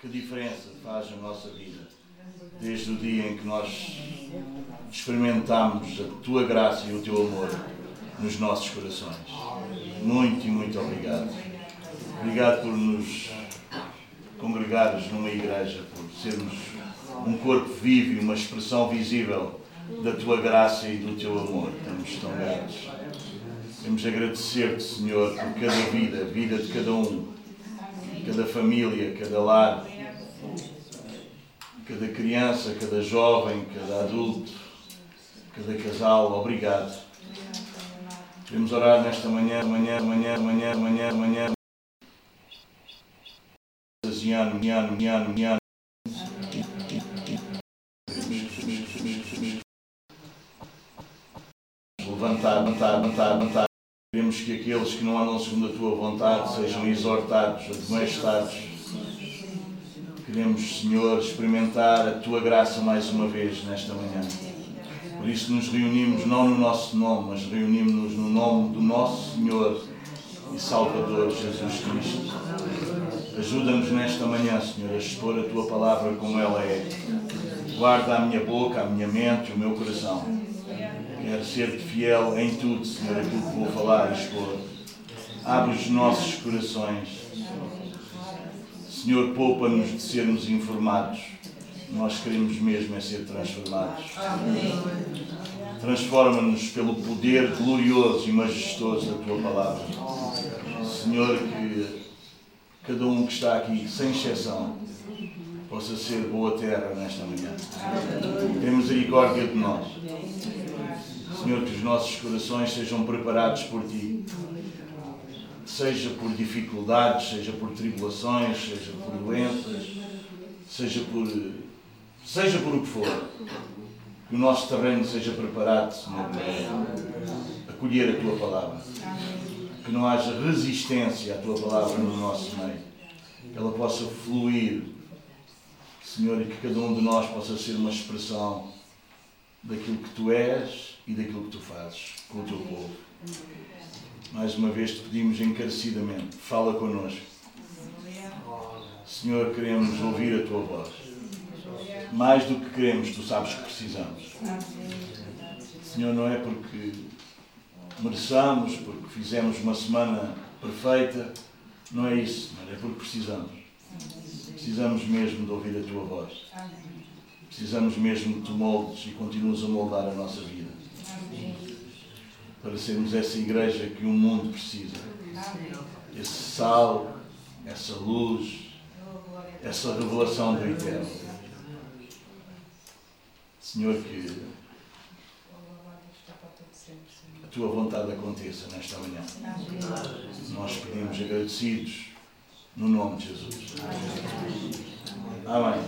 que diferença faz a nossa vida desde o dia em que nós experimentamos a tua graça e o teu amor nos nossos corações. Muito e muito obrigado. Obrigado por nos congregares numa igreja, por sermos um corpo vivo e uma expressão visível da tua graça e do teu amor. Estamos tão gratos. Queremos agradecer-te, Senhor, por cada vida, a vida de cada um, cada família, cada lar, cada criança, cada jovem, cada adulto, cada casal. Obrigado. Queremos orar nesta manhã, manhã, manhã, manhã, manhã, manhã. Ano, ano, ano, ano. Levantar, levantar, levantar, levantar. Aqueles que não andam segundo a tua vontade sejam exortados, admoestados. Queremos, Senhor, experimentar a tua graça mais uma vez nesta manhã. Por isso nos reunimos não no nosso nome, mas reunimos-nos no nome do nosso Senhor e Salvador Jesus Cristo. Ajuda-nos nesta manhã, Senhor, a expor a tua palavra como ela é. Guarda a minha boca, a minha mente, o meu coração. Ser-te fiel em tudo, Senhor, aquilo que vou falar e expor. Abre os nossos corações. Senhor, poupa-nos de sermos informados. Nós queremos mesmo é ser transformados. Transforma-nos pelo poder glorioso e majestoso da tua palavra. Senhor, que cada um que está aqui, sem exceção, possa ser boa terra nesta manhã. Tem misericórdia de nós. Senhor, que os nossos corações sejam preparados por Ti. Seja por dificuldades, seja por tribulações, seja por doenças, seja por, seja por o que for. Que o nosso terreno seja preparado, Senhor, para acolher a Tua palavra. Que não haja resistência à Tua palavra no nosso meio. Que ela possa fluir, Senhor, e que cada um de nós possa ser uma expressão daquilo que Tu és e daquilo que Tu fazes com o Teu povo. Mais uma vez te pedimos encarecidamente, fala connosco. Senhor, queremos ouvir a Tua voz. Mais do que queremos, Tu sabes que precisamos. Senhor, não é porque mereçamos, porque fizemos uma semana perfeita, não é isso, Senhor, é porque precisamos. Precisamos mesmo de ouvir a Tua voz. Precisamos mesmo que Tu moldes e continues a moldar a nossa vida para sermos essa igreja que o mundo precisa. Esse sal, essa luz, essa revelação do eterno. Senhor, que a tua vontade aconteça nesta manhã. Nós pedimos agradecidos no nome de Jesus. Amém.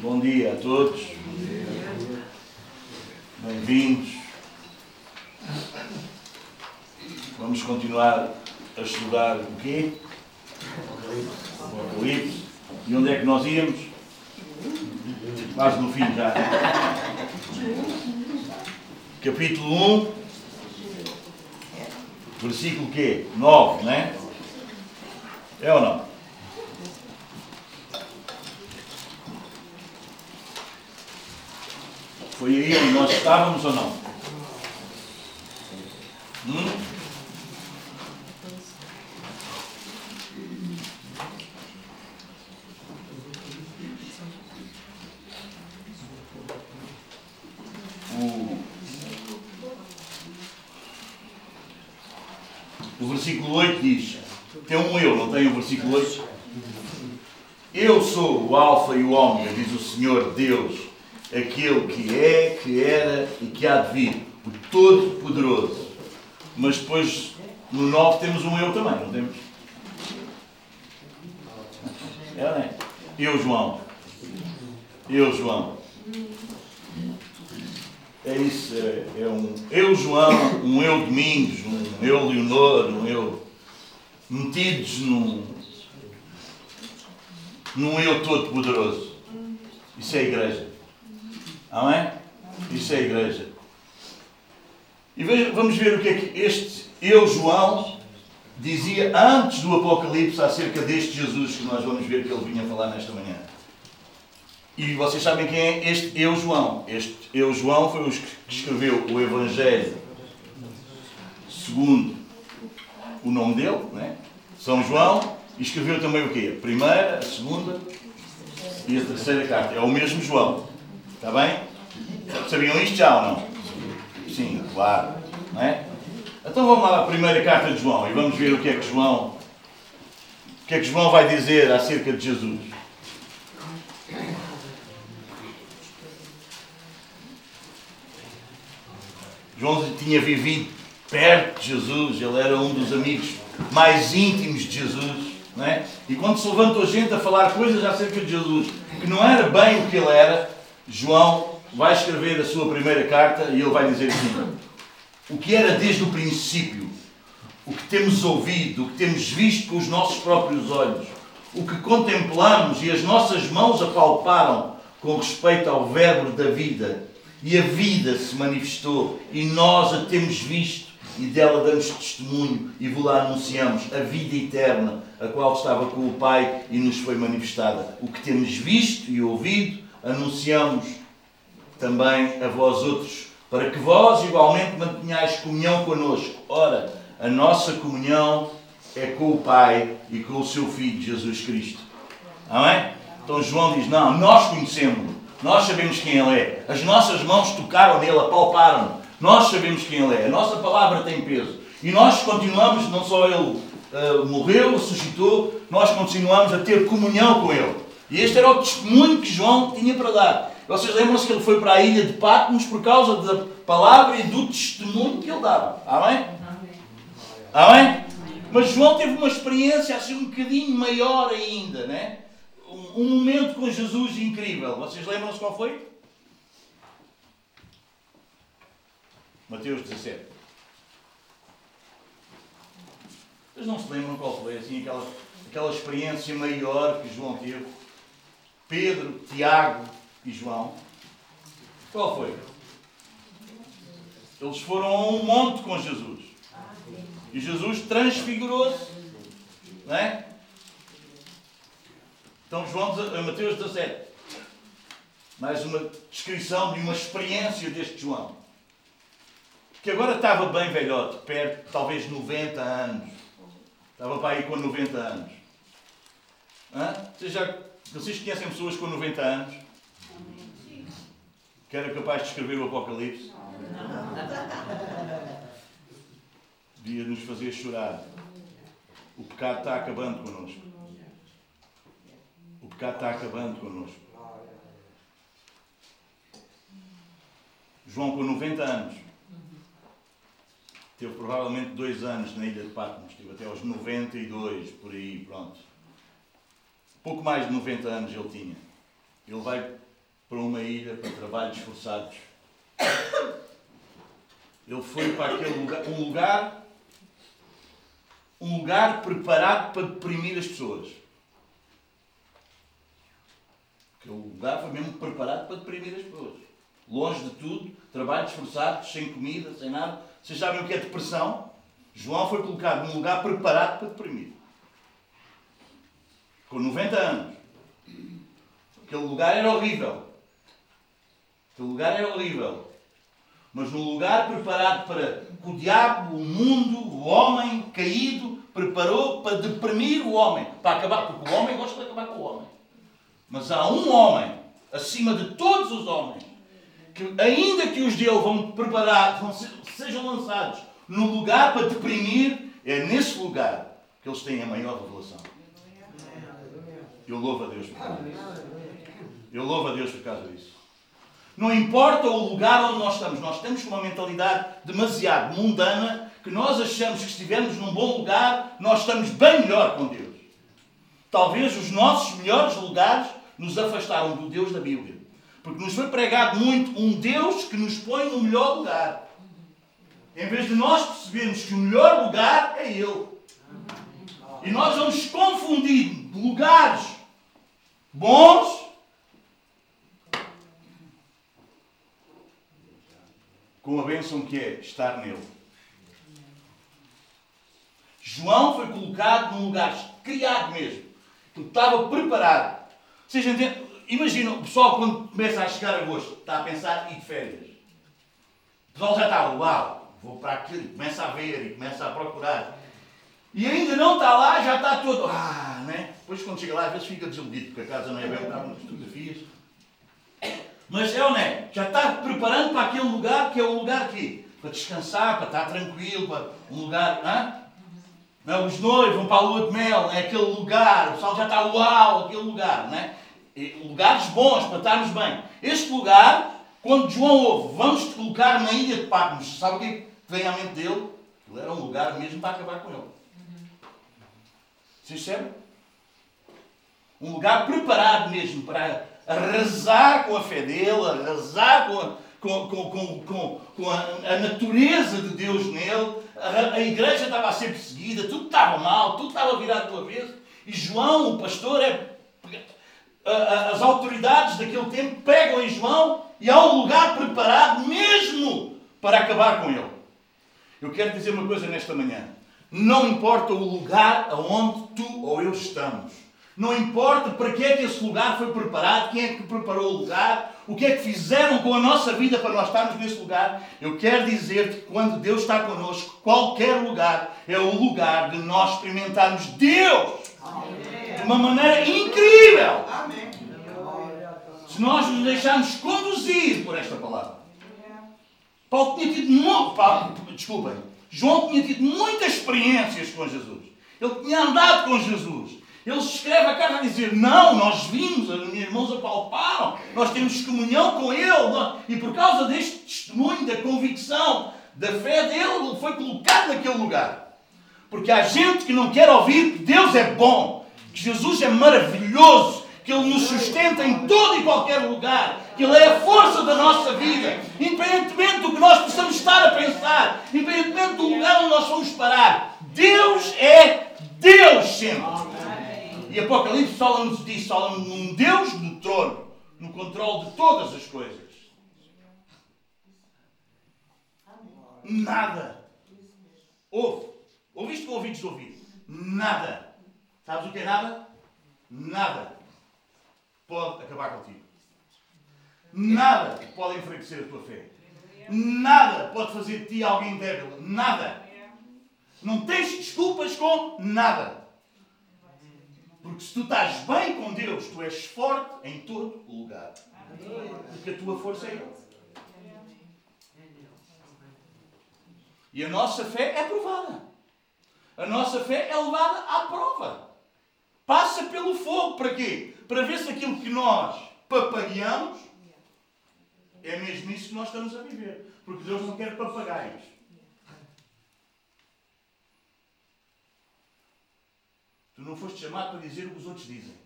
Bom dia a todos. Bem-vindos. Vamos continuar a estudar o quê? O Apocalipse. E onde é que nós íamos? Quase no fim já. Capítulo 1, versículo quê? 9, não é? É ou não? Foi aí onde nós estávamos ou não? Hum? O, o versículo 8 diz: tem um eu, não tem o versículo 8? Eu sou o Alfa e o Ômega, diz o Senhor Deus, aquele que é, que era e que há de vir, o Todo-Poderoso. Mas depois, no 9, temos um eu também, não temos? É, não é? Eu, João. Eu, João. É isso, é, é um eu, João, um eu, Domingos, um eu, Leonor, um eu. Metidos num. num eu todo-poderoso. Isso é igreja. Amém? Isso é igreja. E veja, vamos ver o que é que este eu, João, dizia antes do Apocalipse acerca deste Jesus que nós vamos ver que ele vinha falar nesta manhã. E vocês sabem quem é este Eu João. Este Eu João foi o que escreveu o Evangelho segundo o nome dele, né? São João, escreveu também o quê? A primeira, a segunda e a terceira carta. É o mesmo João. Está bem? Sabiam isto já ou não? Sim, claro. Não é? Então vamos lá à primeira carta de João e vamos ver o que é que João, o que é que João vai dizer acerca de Jesus. João tinha vivido perto de Jesus, ele era um dos amigos mais íntimos de Jesus. Não é? E quando se levantou gente a falar coisas acerca de Jesus que não era bem o que ele era, João vai escrever a sua primeira carta e ele vai dizer assim: o que era desde o princípio, o que temos ouvido, o que temos visto com os nossos próprios olhos, o que contemplamos e as nossas mãos apalparam com respeito ao Verbo da vida, e a vida se manifestou, e nós a temos visto, e dela damos testemunho, e vos lá anunciamos a vida eterna, a qual estava com o Pai e nos foi manifestada. O que temos visto e ouvido, anunciamos também a vós outros, para que vós igualmente mantenhais comunhão conosco. Ora, a nossa comunhão é com o Pai e com o seu Filho Jesus Cristo. Amém? Então João diz: Não, nós conhecemos-lo, nós sabemos quem Ele é, as nossas mãos tocaram nele, apalparam-no, nós sabemos quem Ele é, a nossa palavra tem peso. E nós continuamos, não só Ele uh, morreu, ressuscitou, nós continuamos a ter comunhão com Ele. E este era o testemunho que João tinha para dar. Vocês lembram-se que ele foi para a ilha de Patmos por causa da palavra e do testemunho que ele dava. Amém? Amém? Mas João teve uma experiência assim um bocadinho maior ainda, né? Um, um momento com Jesus incrível. Vocês lembram-se qual foi? Mateus 17. Vocês não se lembram qual foi assim aquela, aquela experiência maior que João teve? Pedro, Tiago e João. Qual foi? Eles foram a um monte com Jesus. E Jesus transfigurou-se. Não é? Então, João, Mateus 17. Mais uma descrição de uma experiência deste João. Que agora estava bem velhote, perto, talvez 90 anos. Estava para aí com 90 anos. Hã? Vocês, já, vocês conhecem pessoas com 90 anos? Que era capaz de escrever o Apocalipse? Devia nos fazer chorar. O pecado está acabando connosco. O pecado está acabando connosco. João, com 90 anos, teve provavelmente dois anos na ilha de Patmos, teve até aos 92, por aí, pronto. Pouco mais de 90 anos ele tinha. Ele vai para uma ilha para trabalhos forçados. Ele foi para aquele lugar, um lugar, um lugar preparado para deprimir as pessoas. Aquele lugar foi mesmo preparado para deprimir as pessoas. Longe de tudo, trabalhos forçados, sem comida, sem nada. Vocês sabem o que é depressão? João foi colocado num lugar preparado para deprimir. Com 90 anos. Aquele lugar era horrível. Aquele lugar era horrível. Mas num lugar preparado para que o diabo, o mundo, o homem caído, preparou para deprimir o homem. Para acabar, porque o homem gosta de acabar com o homem. Mas há um homem, acima de todos os homens, que ainda que os dele vão preparar, vão ser, sejam lançados no lugar para deprimir, é nesse lugar que eles têm a maior revelação. Eu louvo a Deus por causa disso. Eu louvo a Deus por causa disso. Não importa o lugar onde nós estamos, nós temos uma mentalidade demasiado mundana que nós achamos que se estivermos num bom lugar, nós estamos bem melhor com Deus. Talvez os nossos melhores lugares nos afastaram do Deus da Bíblia. Porque nos foi pregado muito um Deus que nos põe no melhor lugar. Em vez de nós percebermos que o melhor lugar é Ele. E nós vamos confundir lugares bons com a bênção que é estar nele. João foi colocado num lugar criado mesmo. Ele estava preparado. Vocês o pessoal quando começa a chegar a agosto, está a pensar ir de férias. O pessoal já está, uau, vou para aquilo, começa a ver começa a procurar. E ainda não está lá, já está todo, ah, né? Depois quando chega lá, às vezes fica desiludido, porque a casa não é bem, está muitas fotografias. Mas é ou não é? Já está preparando para aquele lugar que é o lugar aqui. Para descansar, para estar tranquilo, para um lugar. Não? Não, os noivos vão para a lua de mel, é aquele lugar, o pessoal já está uau, aquele lugar, não é? lugares bons para estarmos bem. Este lugar, quando João ouve, vamos colocar na ilha de Patmos, sabe o que vem à mente dele? Ele era um lugar mesmo para acabar com ele. Vocês percebem? Um lugar preparado mesmo para arrasar com a fé dele, arrasar com a, com, com, com, com a, a, natureza de Deus nele. A, a, igreja estava a ser perseguida, tudo estava mal, tudo estava virado do avesso. E João, o pastor, é, as autoridades daquele tempo pegam em João e há um lugar preparado mesmo para acabar com ele. Eu quero dizer uma coisa nesta manhã. Não importa o lugar aonde tu ou eu estamos. Não importa para que é que esse lugar foi preparado, quem é que preparou o lugar, o que é que fizeram com a nossa vida para nós estarmos nesse lugar. Eu quero dizer-te que quando Deus está connosco, qualquer lugar é o lugar de nós experimentarmos Deus Amém. de uma maneira incrível. Amém. Se nós nos deixarmos conduzir por esta palavra. Paulo tinha tido muito, Paulo, desculpem, João tinha tido muitas experiências com Jesus. Ele tinha andado com Jesus. Ele escreve a carta a dizer: Não, nós vimos, os meus irmãos apalparam, nós temos comunhão com Ele, e por causa deste testemunho, da convicção, da fé dele, ele foi colocado naquele lugar. Porque há gente que não quer ouvir que Deus é bom, que Jesus é maravilhoso, que Ele nos sustenta em todo e qualquer lugar, que Ele é a força da nossa vida, independentemente do que nós possamos estar a pensar, independentemente do lugar onde nós vamos parar. Deus é Deus sempre. E Apocalipse fala-nos disso, fala-nos num Deus no trono, no controle de todas as coisas. Nada. Ouve. Ouviste com ouvidos de ouvir? Nada. Sabes o que é nada? Nada. Pode acabar contigo. Nada pode enfraquecer a tua fé. Nada pode fazer de ti alguém débil. Nada. Não tens desculpas com nada. Porque se tu estás bem com Deus, tu és forte em todo o lugar. Porque a tua força é Ele. E a nossa fé é provada. A nossa fé é levada à prova. Passa pelo fogo. Para quê? Para ver se aquilo que nós papagueamos é mesmo isso que nós estamos a viver. Porque Deus não quer papagaios. Tu não foste chamado para dizer o que os outros dizem.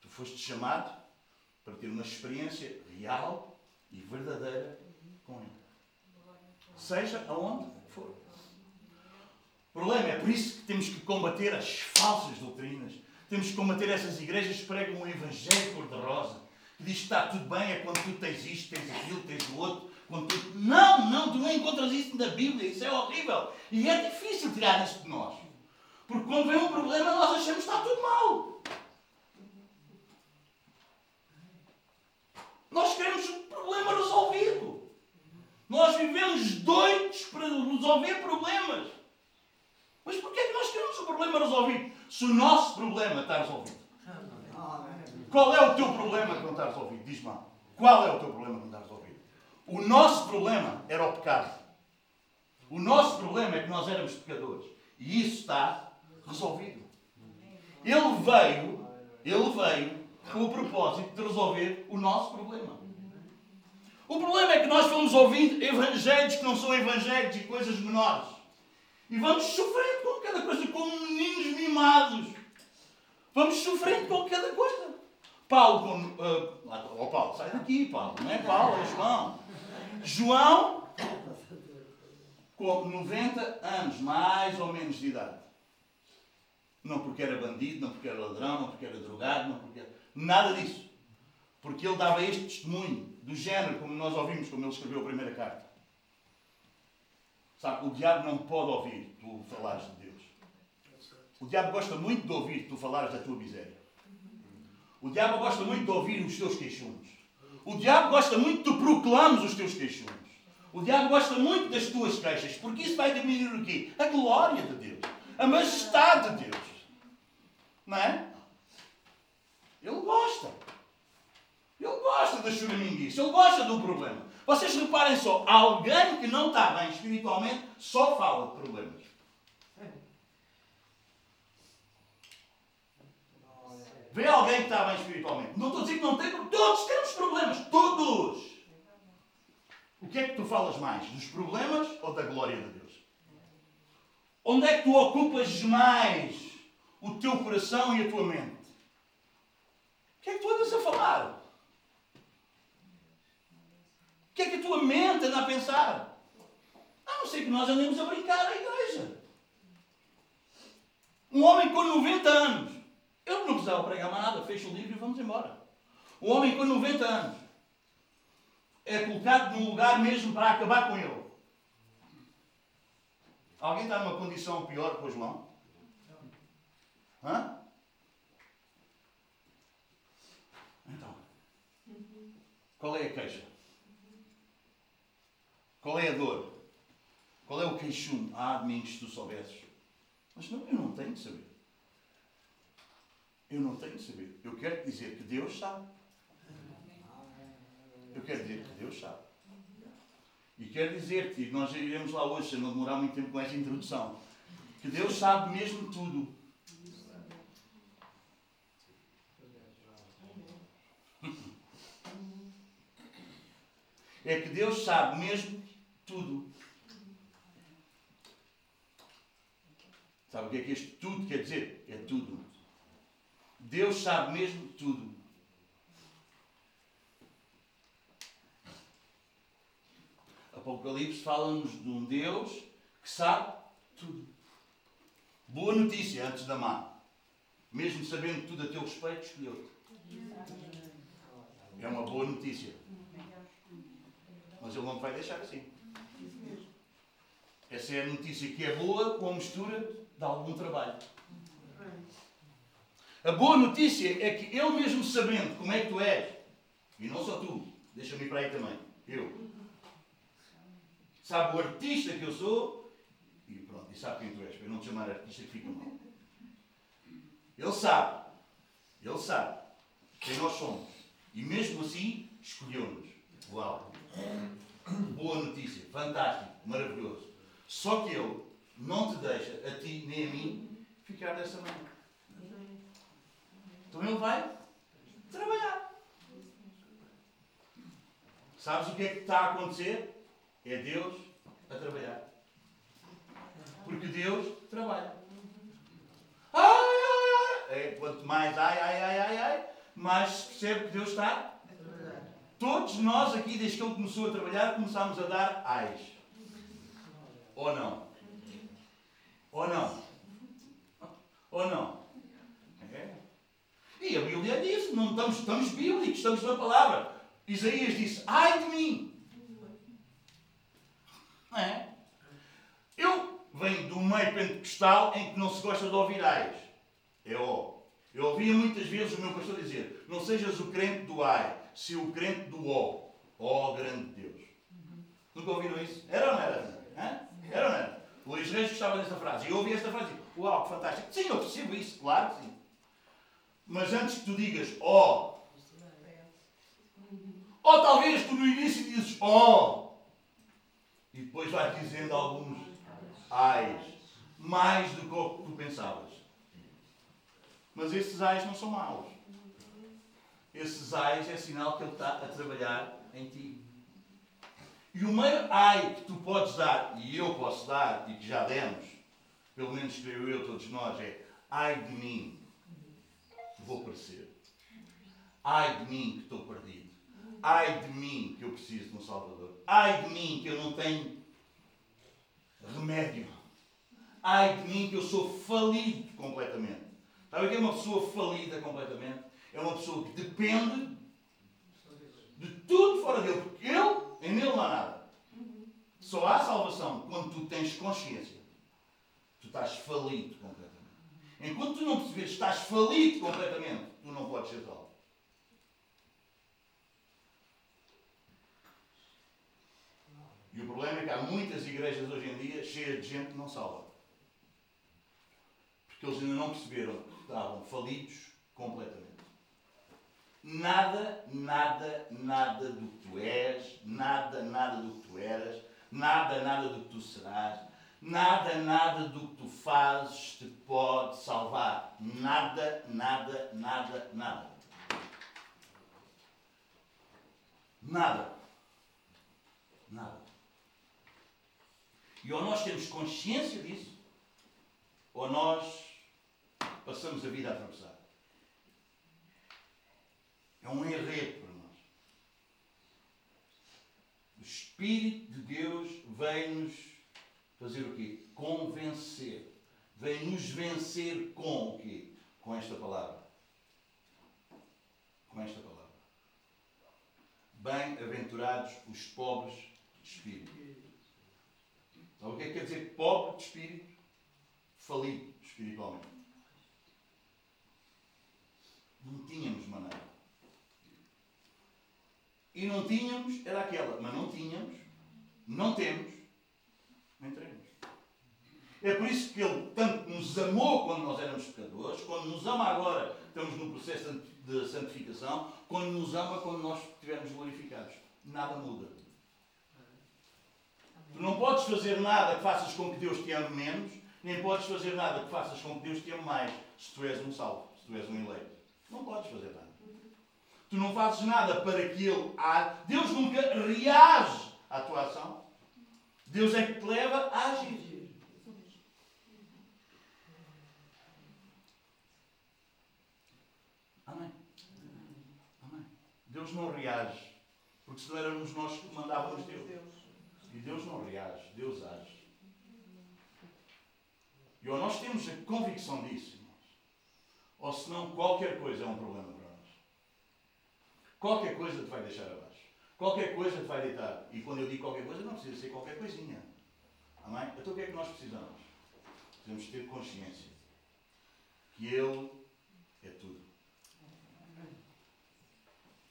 Tu foste chamado para ter uma experiência real e verdadeira com Ele. Seja aonde for. O problema é por isso que temos que combater as falsas doutrinas. Temos que combater essas igrejas que pregam um evangelho cor-de-rosa. Que diz que está tudo bem, é quando tu tens isto, tens aquilo, tens o outro. Quando tu... Não, não, tu não encontras isso na Bíblia. Isso é horrível. E é difícil tirar isso de nós. Porque quando vem um problema, nós achamos que está tudo mal. Nós queremos o problema resolvido. Nós vivemos doidos para resolver problemas. Mas porquê é que nós queremos o problema resolvido? Se o nosso problema está resolvido. Qual é o teu problema que não está resolvido? Diz-me Qual é o teu problema que não está resolvido? O nosso problema era o pecado. O nosso problema é que nós éramos pecadores. E isso está resolvido. Ele veio, ele veio com o propósito de resolver o nosso problema. O problema é que nós vamos ouvindo evangelhos que não são evangelhos e coisas menores. E vamos sofrendo com cada coisa, como meninos mimados. Vamos sofrendo com cada coisa. Paulo, uh, oh Paulo, sai daqui, Paulo, não é Paulo, é João. João, com 90 anos, mais ou menos de idade. Não porque era bandido, não porque era ladrão, não porque era drogado, não porque era... Nada disso. Porque ele dava este testemunho, do género, como nós ouvimos, como ele escreveu a primeira carta. Sabe, o diabo não pode ouvir tu falares de Deus. O diabo gosta muito de ouvir tu falares da tua miséria. O diabo gosta muito de ouvir os teus queixumes. O diabo gosta muito de proclames os teus queixumes. O diabo gosta muito das tuas queixas, porque isso vai diminuir o quê? A glória de Deus. A majestade de Deus. Não é? Ele gosta. Ele gosta da choraminguice. Ele gosta do problema. Vocês reparem só, alguém que não está bem espiritualmente só fala de problemas. Vê alguém que está bem espiritualmente. Não estou a dizer que não tem, porque todos temos problemas. Todos! O que é que tu falas mais? Dos problemas ou da glória de Deus? Onde é que tu ocupas mais o teu coração e a tua mente? O que é que tu andas a falar? O que é que a tua mente anda a pensar? A não ser que nós andemos a brincar à igreja. Um homem com 90 anos. Eu não precisava pregar mais nada. Fecha o livro e vamos embora. Um homem com 90 anos é colocado num lugar mesmo para acabar com ele. Alguém está numa condição pior que o João? Hã? Então, qual é a queixa? Qual é a dor? Qual é o queixume? Ah, de mim, se tu soubesses. Mas não, eu não tenho de saber. Eu não tenho de saber. Eu quero dizer que Deus sabe. Eu quero dizer que Deus sabe. E quero dizer-te, nós iremos lá hoje, se não demorar muito tempo com esta introdução, que Deus sabe mesmo tudo. É que Deus sabe mesmo tudo. Sabe o que é que este tudo quer dizer? É tudo. Deus sabe mesmo tudo. Apocalipse fala-nos de um Deus que sabe tudo. Boa notícia antes da má. Mesmo sabendo tudo a teu respeito, escolheu-te. É uma boa notícia. Mas ele não vai deixar assim. Essa é a notícia que é boa com a mistura de algum trabalho. A boa notícia é que ele mesmo sabendo como é que tu és, e não só tu, deixa-me ir para aí também, eu, sabe o artista que eu sou, e pronto, e sabe quem tu és, para eu não te chamar artista que fica mal. Ele sabe, ele sabe quem nós somos, e mesmo assim escolheu-nos. Uau! Boa notícia, fantástico, maravilhoso. Só que ele não te deixa, a ti nem a mim, ficar dessa maneira. Então ele vai trabalhar. Sabes o que é que está a acontecer? É Deus a trabalhar. Porque Deus trabalha. Ai, ai, ai. É, quanto mais ai, ai, ai, ai, ai, mais se percebe que Deus está. Todos nós aqui, desde que ele começou a trabalhar, começámos a dar ais. Ou não? Ou não? Ou não? E a Bíblia diz, não estamos, estamos bíblicos, estamos na palavra. Isaías disse, ai de mim. Não é? Eu venho do meio pentecostal em que não se gosta de ouvir ais. É ó. Eu ouvia muitas vezes o meu pastor dizer, não sejas o crente do ai, se o crente do ó. Ó grande Deus. Nunca ouviram isso? Era ou não era? Era ou não era? O Luís Reis gostava dessa frase. Eu ouvi esta frase. Uau, que fantástico. Sim, eu percebo isso, claro que sim. Mas antes que tu digas ó, ou talvez tu no início dizes ó, e depois vais dizendo alguns ais, mais do que tu pensavas. Mas esses ais não são maus. Esses ais é sinal que ele está a trabalhar em ti. E o maior ai que tu podes dar, e eu posso dar, e que já demos, pelo menos creio eu, todos nós, é ai de mim, vou perecer. Ai de mim que estou perdido. Ai de mim que eu preciso de um Salvador. Ai de mim que eu não tenho remédio. Ai de mim que eu sou falido completamente. Sabe o que é uma pessoa falida completamente? É uma pessoa que depende de tudo fora dele, porque ele, em nele não há nada. Só há salvação quando tu tens consciência. Tu estás falido completamente. Enquanto tu não perceberes que estás falido completamente, tu não podes ser salvo. E o problema é que há muitas igrejas hoje em dia cheias de gente que não salva. Porque eles ainda não perceberam que estavam falidos completamente. Nada, nada, nada do que tu és, nada, nada do que tu eras, nada, nada do que tu serás, nada, nada do que tu fazes te pode salvar. Nada, nada, nada, nada. Nada. Nada. E ou nós temos consciência disso, ou nós passamos a vida a atravessar. É um enredo para nós. O Espírito de Deus vem-nos fazer o quê? Convencer. Vem-nos vencer com o quê? Com esta palavra. Com esta palavra. Bem-aventurados os pobres de espírito. Sabe o que é que quer dizer pobre de espírito? Falido espiritualmente. Não tínhamos maneira. E não tínhamos, era aquela, mas não tínhamos, não temos, nem teremos. É por isso que Ele tanto nos amou quando nós éramos pecadores, quando nos ama agora, estamos no processo de santificação, quando nos ama quando nós estivermos glorificados. Nada muda. Tu não podes fazer nada que faças com que Deus te ame menos, nem podes fazer nada que faças com que Deus te ame mais, se tu és um salvo, se tu és um eleito. Não podes fazer nada. Tu não fazes nada para que Ele. Deus nunca reage à tua ação. Deus é que te leva a agir. Amém. Amém. Deus não reage. Porque senão éramos nós que mandávamos Deus. E Deus não reage, Deus age. E ou nós temos a convicção disso, irmãos, ou senão qualquer coisa é um problema para nós. Qualquer coisa te vai deixar abaixo. Qualquer coisa te vai deitar. E quando eu digo qualquer coisa, não precisa ser qualquer coisinha. Amém? Então o que é que nós precisamos? Temos ter consciência que Ele é tudo.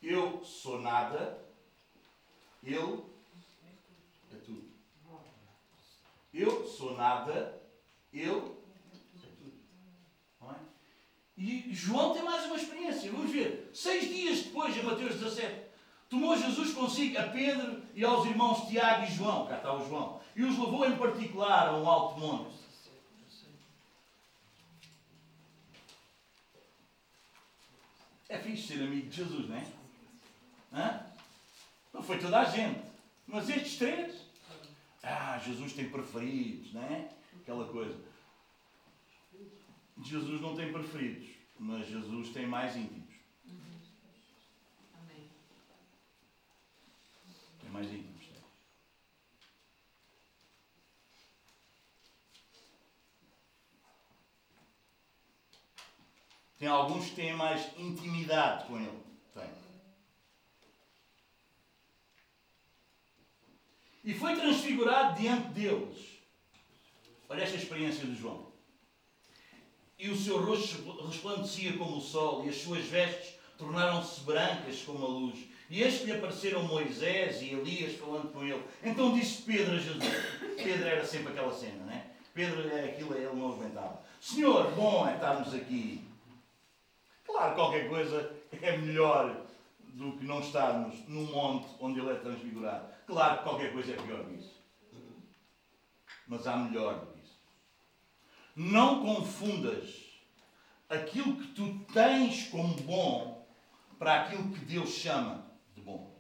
Eu sou nada, Ele é tudo. Eu sou nada, Ele é tudo. É? E João tem mais uma experiência. Vamos ver. Seis dias depois, em Mateus 17, tomou Jesus consigo a Pedro e aos irmãos Tiago e João. Cá está o João. E os levou em particular a um alto monte. É fixe ser amigo de Jesus, não é? Hã? Não foi toda a gente. Mas estes três, ah, Jesus tem preferidos, não é? Aquela coisa. Jesus não tem preferidos, mas Jesus tem mais íntimos. Amém. Tem mais íntimos. Tem alguns que têm mais intimidade com ele. Tem. E foi transfigurado diante deles. Olha esta experiência de João. E o seu rosto resplandecia como o sol, e as suas vestes tornaram-se brancas como a luz. E eis que lhe apareceram Moisés e Elias falando com ele. Então disse Pedro a Jesus. Pedro era sempre aquela cena, né? Pedro é aquilo, ele não aguentava. Senhor, bom é estarmos aqui. Claro, qualquer coisa é melhor do que não estarmos num monte onde ele é transfigurado. Claro que qualquer coisa é pior que isso. Mas há melhor do que isso. Não confundas aquilo que tu tens como bom para aquilo que Deus chama de bom.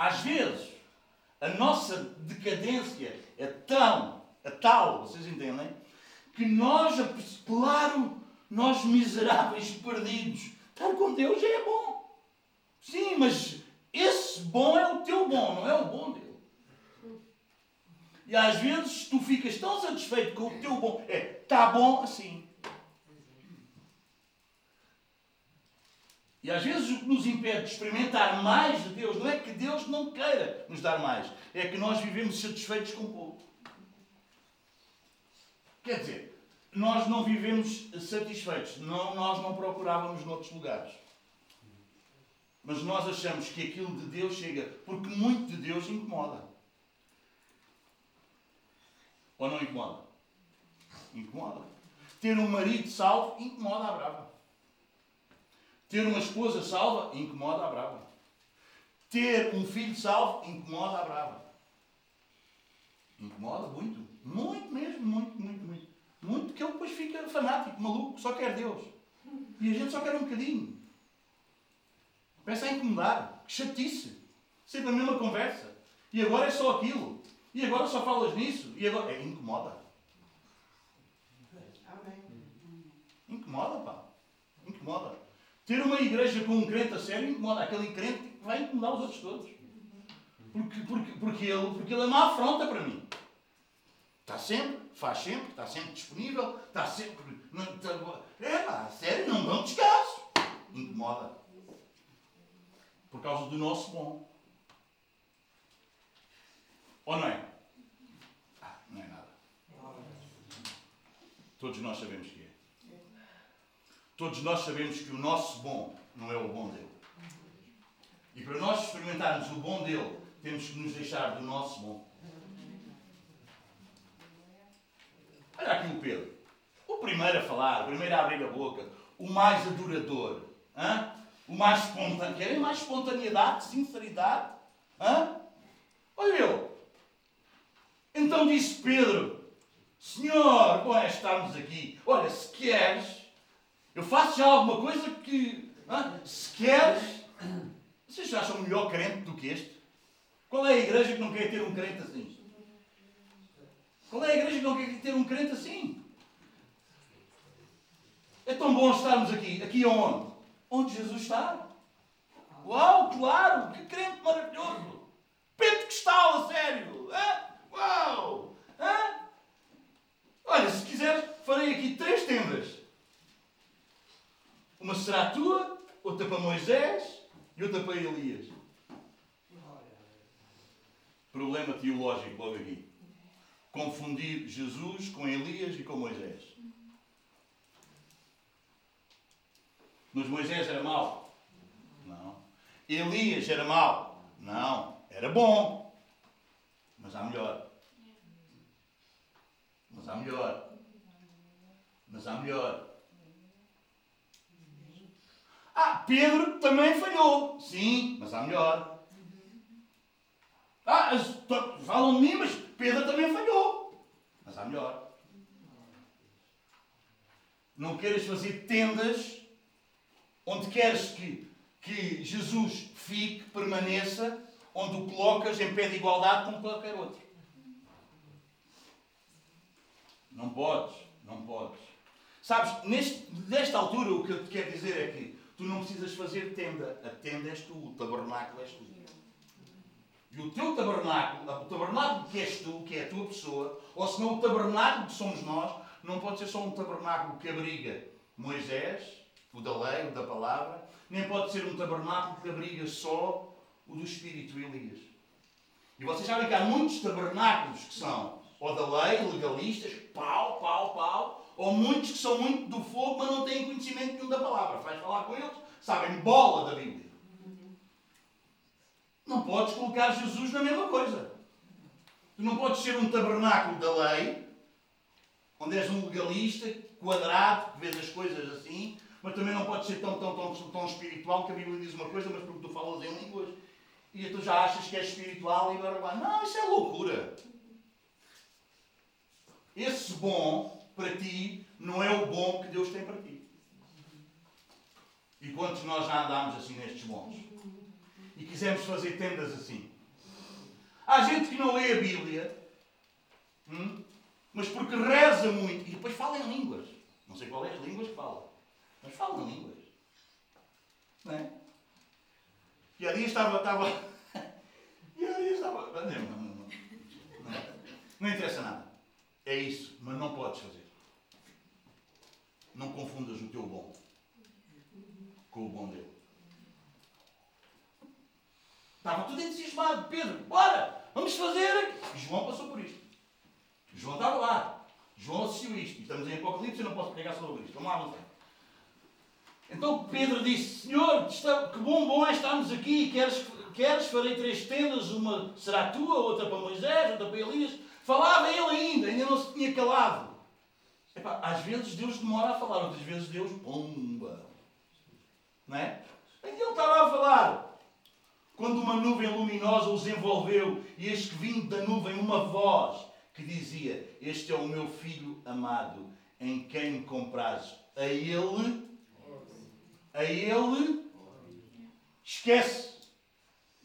Às vezes, a nossa decadência é tão, é tal, vocês entendem, que nós, claro, nós miseráveis perdidos, Estar com Deus é bom. Sim, mas esse bom é o teu bom, não é o bom dele. E às vezes tu ficas tão satisfeito com o teu bom. É, está bom assim. E às vezes o que nos impede de experimentar mais de Deus não é que Deus não queira nos dar mais, é que nós vivemos satisfeitos com pouco. Quer dizer, nós não vivemos satisfeitos, não, nós não procurávamos noutros lugares. Mas nós achamos que aquilo de Deus chega, porque muito de Deus incomoda. Ou não incomoda? Incomoda. Ter um marido salvo incomoda a brava. Ter uma esposa salva incomoda a brava. Ter um filho salvo incomoda a brava. Incomoda muito. Muito mesmo, muito, muito, muito. Muito que ele depois fica fanático, maluco, só quer Deus. E a gente só quer um bocadinho. Começa a incomodar. Que chatice. Sempre a mesma conversa. E agora é só aquilo. E agora só falas nisso. E agora. É, incomoda. Incomoda, pá. Incomoda. Ter uma igreja com um crente a sério incomoda. Aquele crente vai incomodar os outros todos. Porque, porque, porque, ele, porque ele é uma afronta para mim. Está sempre, faz sempre, está sempre disponível, está sempre. Não, está, é pá, sério, não dão descanso. Incomoda. Por causa do nosso bom. Ou não é? Ah, não é nada. Todos nós sabemos que. Todos nós sabemos que o nosso bom não é o bom dele. E para nós experimentarmos o bom dele, temos que nos deixar do nosso bom. Olha aqui o Pedro. O primeiro a falar, o primeiro a abrir a boca, o mais adorador, hein? o mais espontâneo. Querem mais espontaneidade, sinceridade? Hein? Olha eu. Então disse Pedro: Senhor, bom é estarmos aqui. Olha, se queres, eu faço já alguma coisa que. Se queres. Vocês acham melhor crente do que este? Qual é a igreja que não quer ter um crente assim? Qual é a igreja que não quer ter um crente assim? É tão bom estarmos aqui. Aqui onde? Onde Jesus está. Uau, claro! Que crente maravilhoso! Pentecostal, a sério! Uau! Olha, se quiseres, farei aqui três tendas. Uma será tua, outra para Moisés e outra para Elias. Problema teológico logo aqui confundir Jesus com Elias e com Moisés. Mas Moisés era mau? Não. Elias era mau? Não. Era bom. Mas há melhor. Mas há melhor. Mas há melhor. Ah, Pedro também falhou. Sim, mas há melhor. Ah, falam de mim, mas Pedro também falhou. Mas há melhor. Não queres fazer tendas onde queres que, que Jesus fique, permaneça, onde o colocas em pé de igualdade com qualquer outro. Não podes, não podes. Sabes, neste, nesta altura o que eu te quero dizer é que tu não precisas fazer tenda. A tenda és tu, o tabernáculo és tu. E o teu tabernáculo, o tabernáculo que és tu, que é a tua pessoa, ou se não o tabernáculo que somos nós, não pode ser só um tabernáculo que abriga Moisés, o da lei, o da palavra, nem pode ser um tabernáculo que abriga só o do Espírito Elias. E vocês sabem que há muitos tabernáculos que são ou da lei, legalistas, pau, pau, pau, ou muitos que são muito do fogo, mas não têm conhecimento nenhum da palavra. Vais falar com eles, sabem bola da Bíblia. Não podes colocar Jesus na mesma coisa. Tu não podes ser um tabernáculo da lei, onde és um legalista, quadrado, que vês as coisas assim, mas também não podes ser tão, tão, tão, tão espiritual que a Bíblia diz uma coisa, mas porque tu falas em línguas, e tu já achas que és espiritual e agora vai. Não, isso é loucura. Esse bom para ti não é o bom que Deus tem para ti. E quantos nós já andámos assim nestes bons? e quisemos fazer tendas assim. Há gente que não lê a Bíblia, hum, mas porque reza muito e depois fala em línguas. Não sei qual é as línguas que fala, mas fala em línguas. Não é? E ali estava. estava e ali estava. Não, não, não, não, não interessa nada. É isso, mas não podes fazer. Não confundas o teu bom com o bom dele. Estava tudo entusiasmado. Pedro, bora, vamos fazer. E João passou por isto. João estava lá. João assistiu isto. E estamos em Apocalipse, eu não posso pregar sobre isto. Vamos lá. Então Pedro disse: Senhor, que bom, bom é estarmos aqui. Queres, queres? Farei três tendas. Uma será tua, outra para Moisés, outra para Elias. Falava ele ainda, ainda não se tinha calado. Epá, às vezes Deus demora a falar, outras vezes Deus, bomba. Não é? Ainda ele estava a falar. Quando uma nuvem luminosa os envolveu, e eis que vindo da nuvem uma voz que dizia: Este é o meu filho amado, em quem me compraz. A ele a ele, esquece.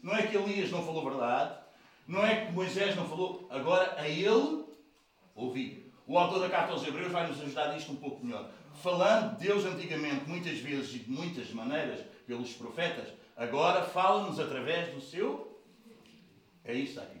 Não é que Elias não falou verdade, não é que Moisés não falou, agora a ele ouvi. O autor da carta aos Hebreus vai nos ajudar nisto um pouco melhor. Falando de Deus antigamente, muitas vezes e de muitas maneiras, pelos profetas, agora fala-nos através do seu. É isso aqui.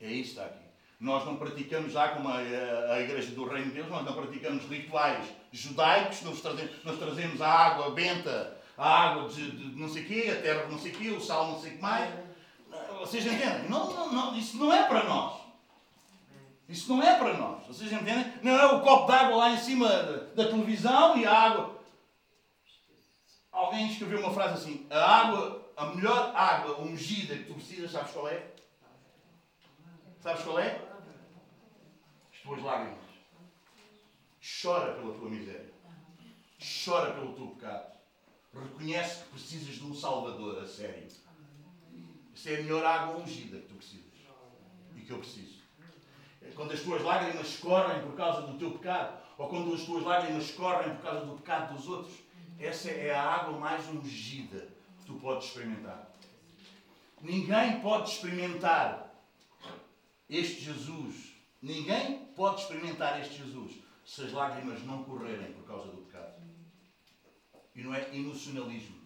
É isso aqui. Nós não praticamos já como a, a, Igreja do Reino de Deus, nós não praticamos rituais judaicos, nós trazemos, nós trazemos a água benta, a água de, de, não sei o quê, a terra de não sei o quê, o sal não sei o que mais. Vocês entendem? Não, não, não, isso não é para nós. Isso não é para nós. Vocês entendem? Não é o copo d'água lá em cima da, da televisão e a água. Alguém escreveu uma frase assim: a água, a melhor água ungida que tu precisas, sabes qual é? Sabes qual é? As tuas lágrimas. Chora pela tua miséria. Chora pelo teu pecado. Reconhece que precisas de um Salvador a sério. Isso é a melhor água ungida que tu precisas. E que eu preciso. Quando as tuas lágrimas correm por causa do teu pecado, ou quando as tuas lágrimas correm por causa do pecado dos outros, essa é a água mais ungida que tu podes experimentar. Ninguém pode experimentar este Jesus, ninguém pode experimentar este Jesus se as lágrimas não correrem por causa do pecado. E não é emocionalismo,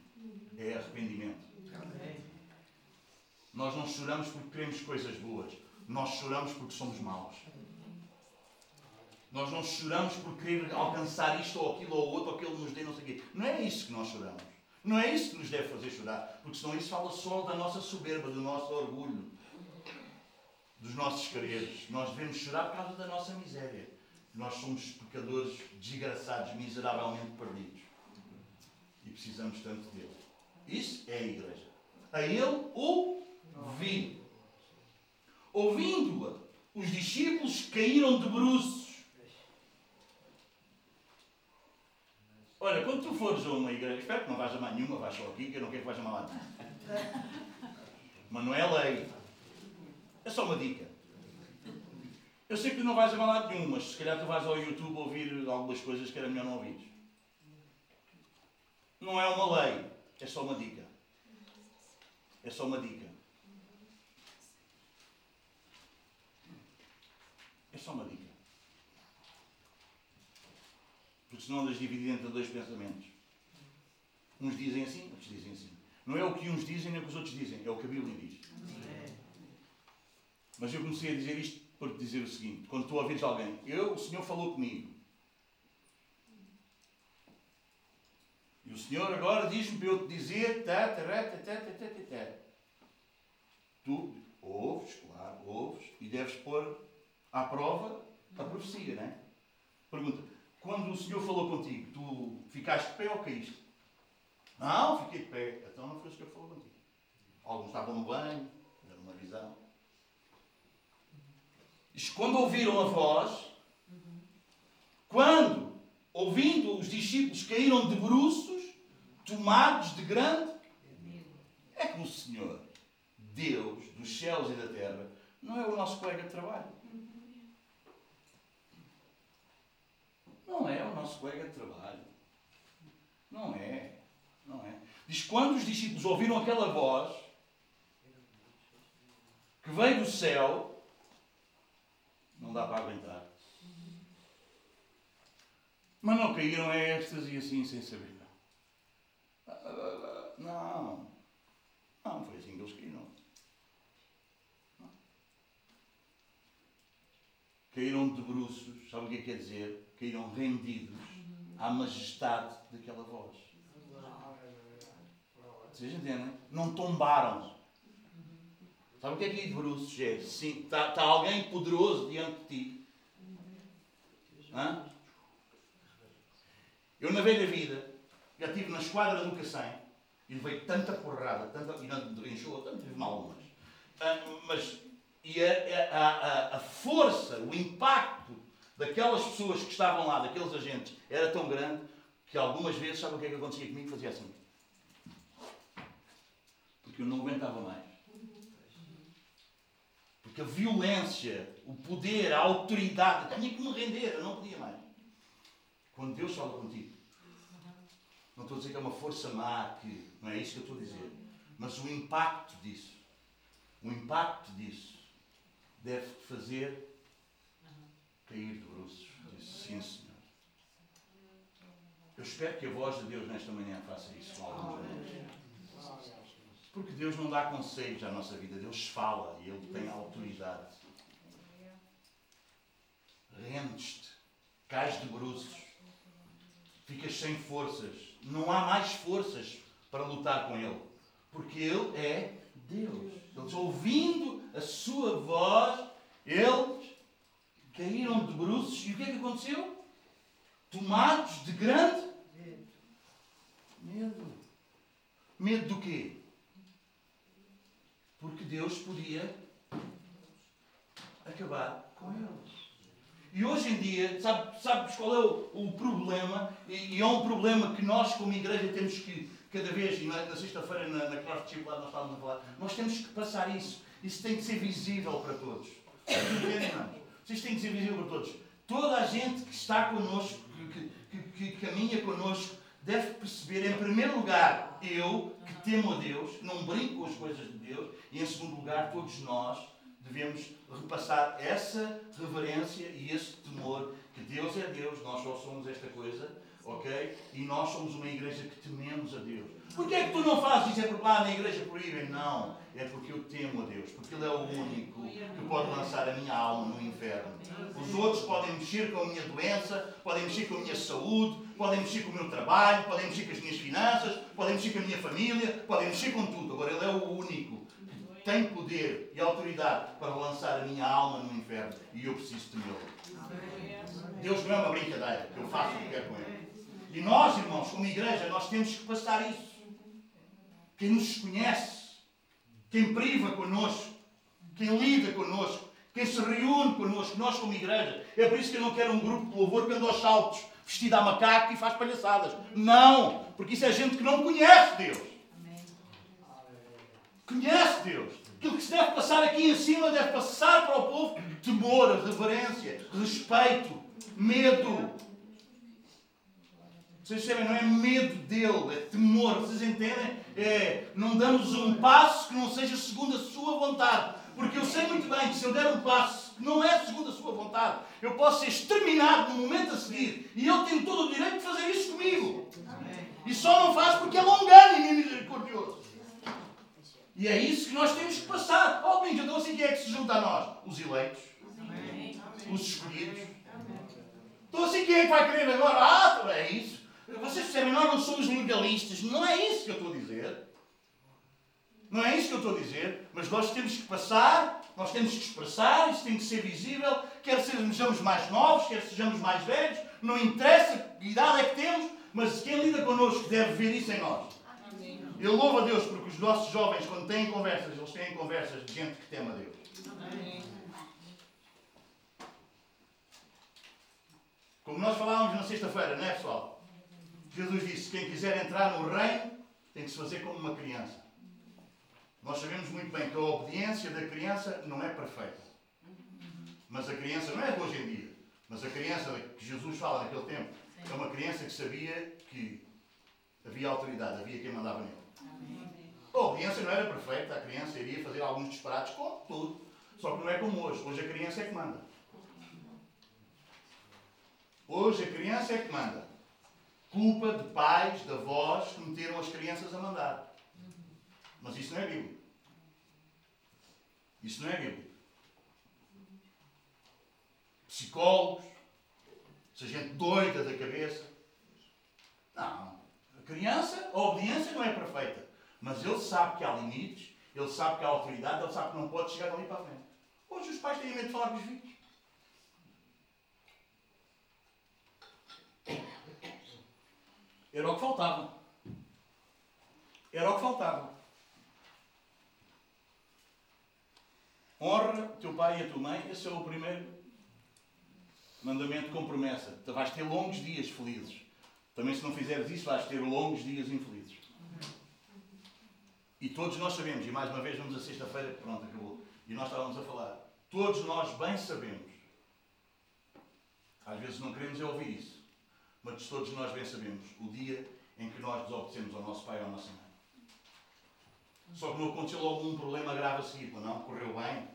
é arrependimento. Nós não choramos porque queremos coisas boas, nós choramos porque somos maus. Nós não choramos por querer alcançar isto ou aquilo ou outro, ou aquilo nos dê não sei o quê. Não é isso que nós choramos. Não é isso que nos deve fazer chorar. Porque senão isso fala só da nossa soberba, do nosso orgulho dos nossos queridos. Nós devemos chorar por causa da nossa miséria. Nós somos pecadores desgraçados, miseravelmente perdidos. E precisamos tanto dele. Isso é a igreja. A ele ouvi. Ouvindo-a, os discípulos caíram de bruços. Olha, quando tu fores a uma igreja, espero que não vais a mais nenhuma, vais só aqui, que eu não quero que vais a mais lá. Mas não é lei. É só uma dica. Eu sei que tu não vais a lado nenhum, mas se calhar tu vais ao YouTube ouvir algumas coisas que era melhor não ouvir. Não é uma lei, é só uma dica. É só uma dica. É só uma dica. Porque senão andas dividido entre dois pensamentos. Uns dizem assim, outros dizem assim. Não é o que uns dizem nem o que os outros dizem, é o que a Bíblia diz. Mas eu comecei a dizer isto para te dizer o seguinte: quando tu ouvires alguém, eu, o Senhor falou comigo. E o Senhor agora diz-me para eu te dizer. Tu ouves, claro, ouves, e deves pôr à prova a profecia, não é? Pergunta: quando o Senhor falou contigo, tu ficaste de pé ou caíste? Não, fiquei de pé. Então não foi o Senhor que falou contigo. Alguns estavam no banho, era uma visão. Diz, quando ouviram a voz, quando, ouvindo, os discípulos caíram de bruços, tomados de grande, é que o Senhor, Deus dos céus e da terra, não é o nosso colega de trabalho. Não é o nosso colega de trabalho. Não é. Não é. Diz quando os discípulos ouviram aquela voz que veio do céu, não dá para aguentar. Mas não caíram a êxtase assim sem saber. Não. Não, foi assim que eles caíram. Caíram de bruços, sabe o que é quer dizer? Caíram rendidos à majestade daquela voz. Vocês entendem? Não tombaram. Sabe o que é que é de bruços? É, sim, está, está alguém poderoso diante de ti. Hã? Eu na velha vida, já estive na esquadra do Cacém e levei tanta porrada, tanta, e não encheu, tanto tive mal umas. Ah, mas e a, a, a, a força, o impacto daquelas pessoas que estavam lá, daqueles agentes, era tão grande que algumas vezes, sabe o que é que acontecia comigo? Fazia assim. Porque eu não aguentava mais. Porque a violência, o poder, a autoridade, tinha que me render, eu não podia mais. Quando Deus fala contigo, não estou a dizer que é uma força má, que não é isso que eu estou a dizer, mas o impacto disso, o impacto disso, deve fazer cair de bruços. Disse, sim, Senhor. Eu espero que a voz de Deus nesta manhã faça isso com alguns de nós. Porque Deus não dá conselhos à nossa vida, Deus fala e Ele tem autoridade. Rendes-te, cais de bruços, ficas sem forças, não há mais forças para lutar com Ele, porque Ele é Deus. Eles ouvindo a sua voz, eles caíram de bruços e o que é que aconteceu? Tomados de grande medo. Medo do quê? Porque Deus podia acabar com eles. E hoje em dia, sabe, sabes qual é o, o problema? E, e, é um problema que nós, como igreja, temos que, cada vez, na, na sexta-feira, na, na classe de discipulado, nós estávamos a falar, nós temos que passar isso. Isso tem que ser visível para todos. Entendem, não? Isso tem que ser visível para todos. Toda a gente que está connosco, que, que, que caminha connosco, deve perceber, em primeiro lugar, eu, que temo a Deus, não brinco com as coisas de Deus, e em segundo lugar, todos nós devemos repassar essa reverência e esse temor que Deus é Deus, nós só somos esta coisa, ok? E nós somos uma igreja que tememos a Deus. Porquê é que tu não fazes isso? É porque lá na igreja proíbem? Não. É porque eu temo a Deus. Porque Ele é o único que pode lançar a minha alma no inferno. Os outros podem mexer com a minha doença, podem mexer com a minha saúde, podem mexer com o meu trabalho, podem mexer com as minhas finanças, podem mexer com a minha família, podem mexer com tudo. Agora Ele é o único que tem poder e autoridade para lançar a minha alma no inferno. E eu preciso temê-lo. Deus não é uma brincadeira, eu faço o que quero com Ele. E nós, irmãos, como igreja, nós temos que passar isso. Quem nos conhece, quem priva connosco, quem lida connosco, quem se reúne connosco, nós como igreja. É por isso que eu não quero um grupo de louvor que anda aos saltos, vestido a macaco e faz palhaçadas. Não! Porque isso é gente que não conhece Deus. Conhece Deus. Aquilo que se deve passar aqui em cima deve passar para o povo temor, reverência, respeito, medo, vocês sabem, não é medo dele, é temor. Vocês entendem? É, não damos um passo que não seja segundo a sua vontade. Porque eu sei muito bem que se eu der um passo que não é segundo a sua vontade, eu posso ser exterminado no momento a seguir. E ele tem todo o direito de fazer isso comigo. E só não faz porque é longano e misericordioso. E é isso que nós temos que passar. Oh, Pinto, então assim quem é que se junta a nós? Os eleitos. Os escolhidos. Então assim quem é que vai querer agora? Ah, é isso. Vocês percebem, nós não somos legalistas. Não é isso que eu estou a dizer. Não é isso que eu estou a dizer. Mas nós temos que passar, nós temos que expressar, isso tem que ser visível. Quer sejamos mais novos, quer sejamos mais velhos. Não interessa que idade é que temos, mas quem lida connosco deve ver isso em nós. Eu louvo a Deus porque os nossos jovens, quando têm conversas, eles têm conversas de gente que teme a Deus. Como nós falávamos na sexta-feira, não é pessoal? Jesus disse: quem quiser entrar no reino tem que se fazer como uma criança. Nós sabemos muito bem que a obediência da criança não é perfeita. Mas a criança não é de hoje em dia. Mas a criança que Jesus fala naquele tempo é uma criança que sabia que havia autoridade, havia quem mandava nele. A obediência não era perfeita, a criança iria fazer alguns disparates, como tudo. Só que não é como hoje. Hoje a criança é que manda. Hoje a criança é que manda culpa de pais, de avós que meteram as crianças a mandar. Mas isso não é Bíblia. Isso não é Bíblia. Psicólogos, essa gente doida da cabeça. Não. A criança, a obediência não é perfeita. Mas ele sabe que há limites, ele sabe que há autoridade, ele sabe que não pode chegar dali para a frente. Hoje os pais têm medo de falar com os filhos. Era o que faltava. Era o que faltava. Honra teu pai e a tua mãe, esse é o primeiro mandamento com promessa. Tu vais ter longos dias felizes. Também se não fizeres isso, vais ter longos dias infelizes. E todos nós sabemos, e mais uma vez vamos a sexta-feira, pronto, acabou. E nós estávamos a falar. Todos nós bem sabemos. Às vezes não queremos é ouvir isso. Mas todos nós bem sabemos o dia em que nós desobedecemos ao nosso pai ou à nossa mãe. Só que não aconteceu logo um problema grave a seguir, não correu bem.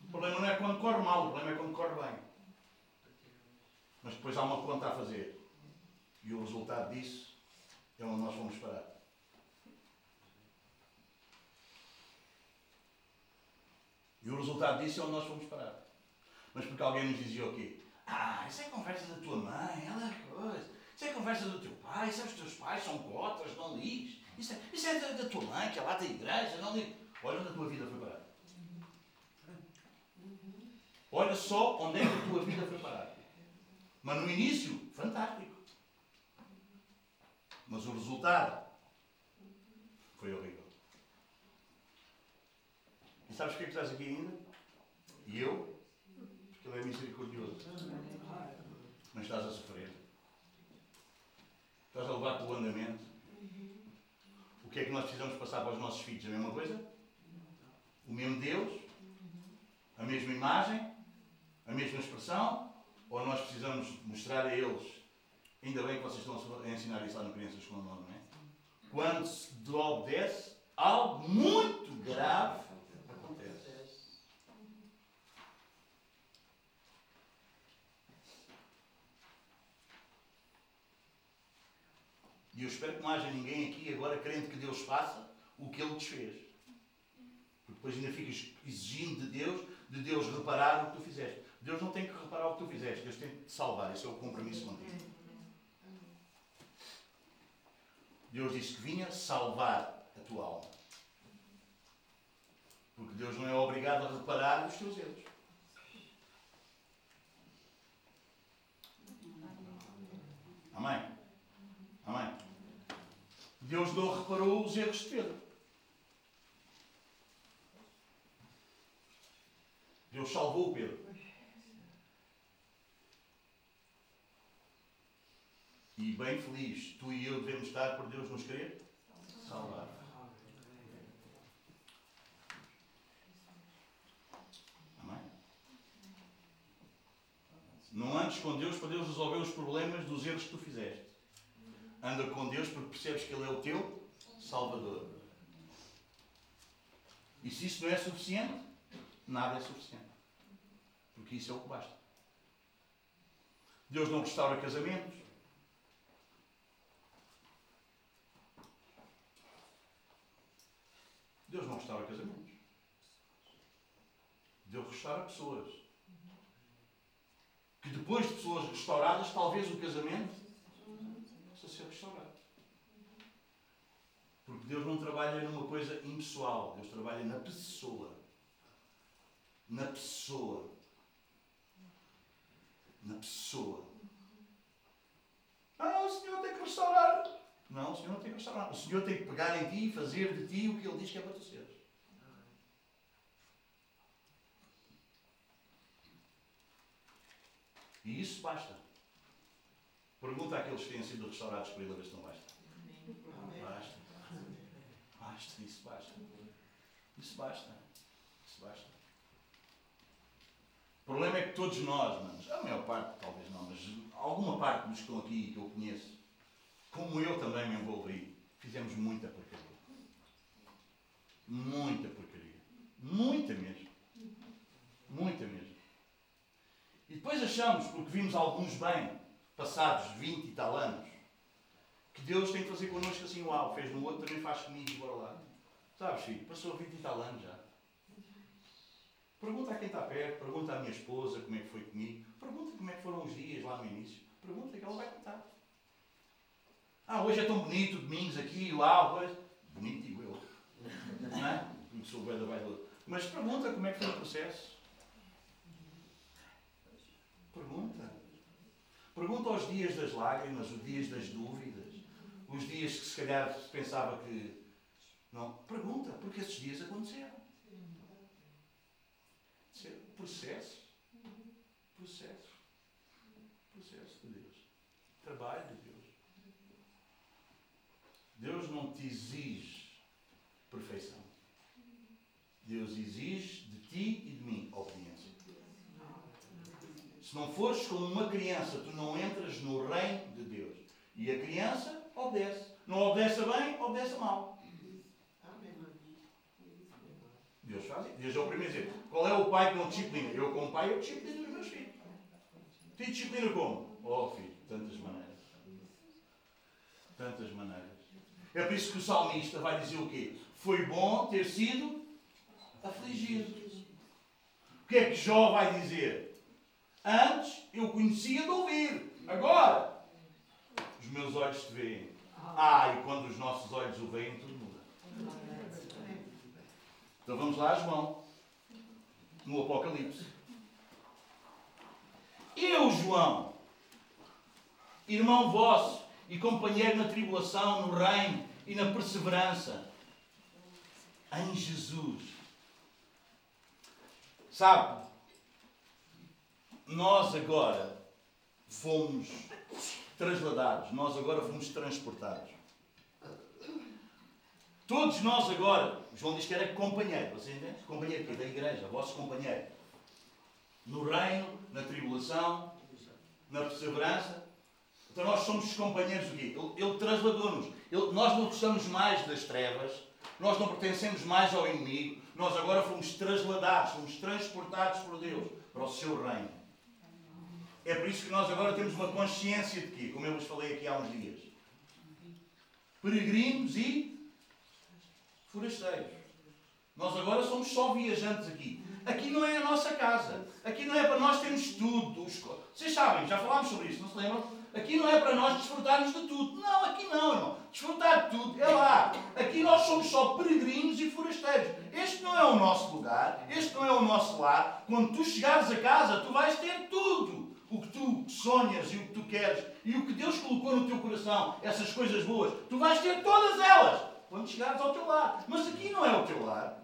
O problema não é quando corre mal, o problema é quando corre bem. Mas depois há uma conta a fazer. E o resultado disso é onde nós fomos parar. E o resultado disso é onde nós fomos parar. Mas porque alguém nos dizia o quê? Ah, isso é conversa da tua mãe, ela é coisa. Isso é conversa do teu pai, sabes os teus pais são cotras, não lixes. Isso é, isso é da, da, tua mãe, que é lá da igreja, não liga. Olha onde a tua vida foi parar. Olha só onde é que a tua vida foi parar. Mas no início, fantástico. Mas o resultado foi horrível. E sabes o que é que estás aqui ainda? E eu? Porque ele é misericordioso. Mas estás a sofrer. Estás a levar pelo andamento. O que é que nós precisamos passar para os nossos filhos? A mesma coisa? O mesmo Deus? A mesma imagem? A mesma expressão? Ou nós precisamos mostrar a eles, ainda bem que vocês estão a ensinar isso lá no Crianças com o Nome, não é? Quando se obedece, algo muito grave E eu espero que não haja ninguém aqui agora crente que Deus faça o que Ele desfez. Porque depois ainda ficas exigindo de Deus, de Deus reparar o que tu fizeste. Deus não tem que reparar o que tu fizeste, Deus tem que te salvar. Esse é o compromisso contigo. Deus disse que vinha salvar a tua alma. Porque Deus não é obrigado a reparar os teus erros. Amém? Amém? Deus não reparou os erros de Pedro. Deus salvou Pedro. E bem feliz, tu e eu devemos estar por Deus nos querer salvar. Amém? Não andes com Deus para Deus resolver os problemas dos erros que tu fizeste. Anda com Deus porque percebes que Ele é o teu Salvador. E se isso não é suficiente, nada é suficiente. Porque isso é o que basta. Deus não restaura casamentos. Deus não restaura casamentos. Deus restaura pessoas. Que depois de pessoas restauradas, talvez o casamento ser restaurado. Porque Deus não trabalha numa coisa impessoal, Deus trabalha na pessoa na pessoa. Na pessoa. Ah, o Senhor tem que restaurar. Não, o Senhor não tem que restaurar. O Senhor tem que pegar em ti e fazer de ti o que Ele diz que é para tu seres. E isso basta. Pergunta àqueles que têm sido restaurados por Ele a ver se não basta. Basta. Basta, isso basta. Isso basta. Isso basta. O problema é que todos nós, manos, a maior parte talvez não, mas alguma parte dos que estão aqui que eu conheço, como eu também me envolvi, fizemos muita porcaria. Muita porcaria. Muita mesmo. Muita mesmo. E depois achamos, porque vimos alguns bem, passados 20 e tal anos, que Deus tem que fazer connosco assim, uau, fez no outro, também faz comigo, bora lá. Sabes, filho, passou 20 e tal anos já. Pergunta a quem está perto, pergunta à minha esposa como é que foi comigo, pergunta como é que foram os dias lá no início. Pergunta que ela vai contar. Ah, hoje é tão bonito, domingos aqui, uau, hoje. Bonito, digo eu. Não é? Porque sou da vaidoso. Mas pergunta como é que foi o processo. Pergunta. Pergunta aos dias das lágrimas, os dias das dúvidas, os dias que se calhar se pensava que. Não. Pergunta, porque esses dias aconteceram. Processo. Processo. Processo de Deus. Trabalho de Deus. Deus não te exige perfeição. Deus exige de ti e de mim obediência. Se não fores como uma criança, tu não entras no reino de Deus. E a criança obedece. Não obedece bem, obedece mal. Deus faz isso. Deus é o primeiro exemplo. Qual é o pai que não disciplina? Eu, como pai, eu disciplino os meus filhos. Te disciplina como? Oh, filho, tantas maneiras. Tantas maneiras. É por isso que o salmista vai dizer o quê? Foi bom ter sido afligido. O que é que Jó vai dizer? Antes eu conhecia de ouvir. Agora, os meus olhos te veem. Ah, e quando os nossos olhos o veem, tudo muda. Então vamos lá, João, no Apocalipse. Eu, João, irmão vosso e companheiro na tribulação, no reino e na perseverança, em Jesus. Sabe, nós agora fomos trasladados, nós agora fomos transportados. Todos nós agora, João diz que era companheiro, você entende? Companheiro que da igreja, vosso companheiro. No reino, na tribulação, na perseverança. Então nós somos companheiros aqui. Ele, ele trasladou-nos. Nós não gostamos mais das trevas, nós não pertencemos mais ao inimigo, nós agora fomos trasladados, fomos transportados por Deus para o seu reino. É por isso que nós agora temos uma consciência de quê? Como eu vos falei aqui há uns dias. Peregrinos e forasteiros. Nós agora somos só viajantes aqui. Aqui não é a nossa casa. Aqui não é para nós termos tudo. Vocês sabem, já falámos sobre isso, não se lembram? Aqui não é para nós desfrutarmos de tudo. Não, aqui não, irmão. Desfrutar de tudo é lá. Aqui nós somos só peregrinos e forasteiros. Este não é o nosso lugar, este não é o nosso lar. Quando tu chegares a casa, tu vais ter tudo. O que tu sonhas e o que tu queres e o que Deus colocou no teu coração, essas coisas boas, tu vais ter todas elas quando chegares ao teu lar. Mas aqui não é o teu lar.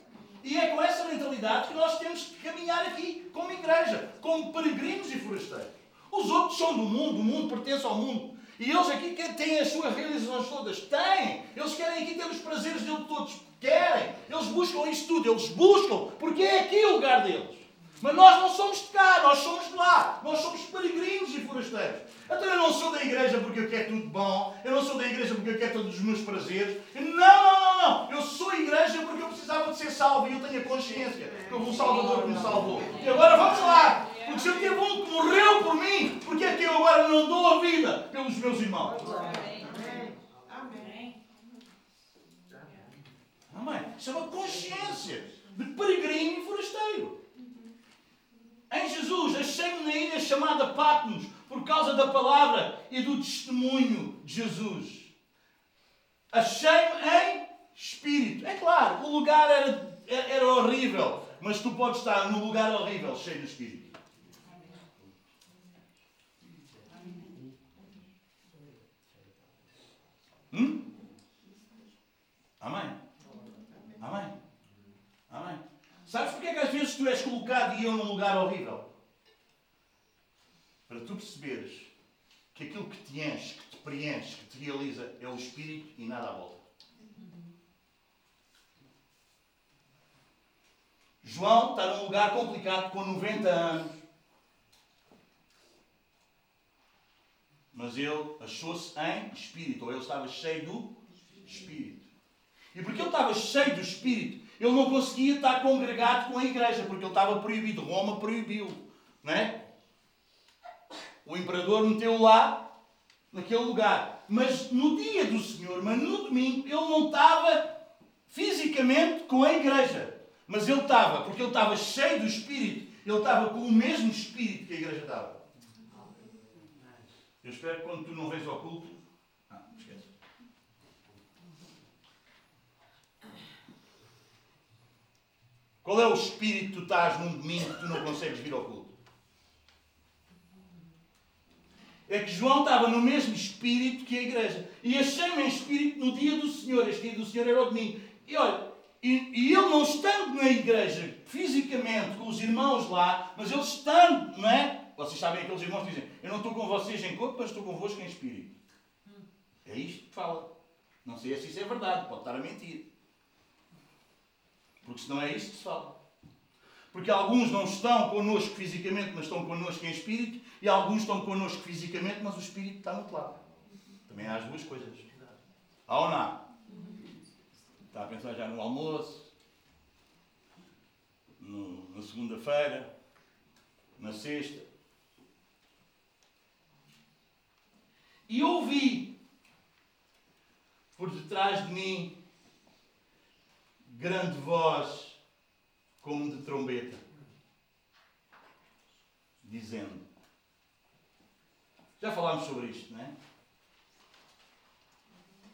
E é com essa mentalidade que nós temos que caminhar aqui, como igreja, como peregrinos e forasteiros. Os outros são do mundo, o mundo pertence ao mundo. E eles aqui têm as suas realizações todas. Têm! Eles querem aqui ter os prazeres dele todos. Querem! Eles buscam isso tudo. Eles buscam, porque é aqui o lugar deles. Mas nós não somos de cá, nós somos de lá. Nós somos peregrinos e forasteiros. Então eu não sou da igreja porque eu quero tudo bom. Eu não sou da igreja porque eu quero todos os meus prazeres. Não, não, não, não. Eu sou igreja porque eu precisava de ser salvo e eu tenho a consciência que houve um Salvador que me salvou. E agora vamos lá. Porque se eu tive um que morreu por mim, porque é que eu agora não dou a vida pelos meus irmãos? Amém. Amém. Isso é uma consciência de peregrino e forasteiro. Em Jesus, achei-me na ilha chamada Patmos, por causa da palavra e do testemunho de Jesus. Achei-me em espírito. É claro, o lugar era, era horrível, mas tu podes estar num lugar horrível, cheio de espírito. Hum? Amém. Amém. Amém. Sabes porque é que às vezes tu és colocado e eu num lugar horrível? Para tu perceberes que aquilo que te enche, que te preenche, que te realiza é o Espírito e nada à volta. João está num lugar complicado com 90 anos. Mas ele achou-se em espírito, ou ele estava cheio do espírito. E porque ele estava cheio do espírito, ele não conseguia estar congregado com a igreja, porque ele estava proibido. Roma proibiu. Não é? O imperador meteu lá, naquele lugar. Mas no dia do Senhor, mas no domingo, ele não estava fisicamente com a igreja. Mas ele estava, porque ele estava cheio do Espírito. Ele estava com o mesmo Espírito que a igreja estava. Eu espero que quando tu não vês ao culto, Qual é o espírito que tu estás num domingo que tu não consegues vir ao culto? É que João estava no mesmo espírito que a igreja. E achei-me em espírito no dia do Senhor. Este dia do Senhor era o domingo. E olha, e, e ele não estando na igreja fisicamente com os irmãos lá, mas ele estando, não é? Vocês sabem aqueles irmãos que dizem: Eu não estou com vocês em corpo, mas estou convosco em espírito. É isto que fala. Não sei se isso é verdade, pode estar a mentir. Porque senão é isto que se fala. Porque alguns não estão connosco fisicamente, mas estão connosco em espírito, e alguns estão connosco fisicamente, mas o espírito está no outro lado. Também há as duas coisas. Há ou não há? Está a pensar já no almoço, no, na segunda-feira, na sexta. E ouvi por detrás de mim grande voz como de trombeta, dizendo: Já falámos sobre isto, não é?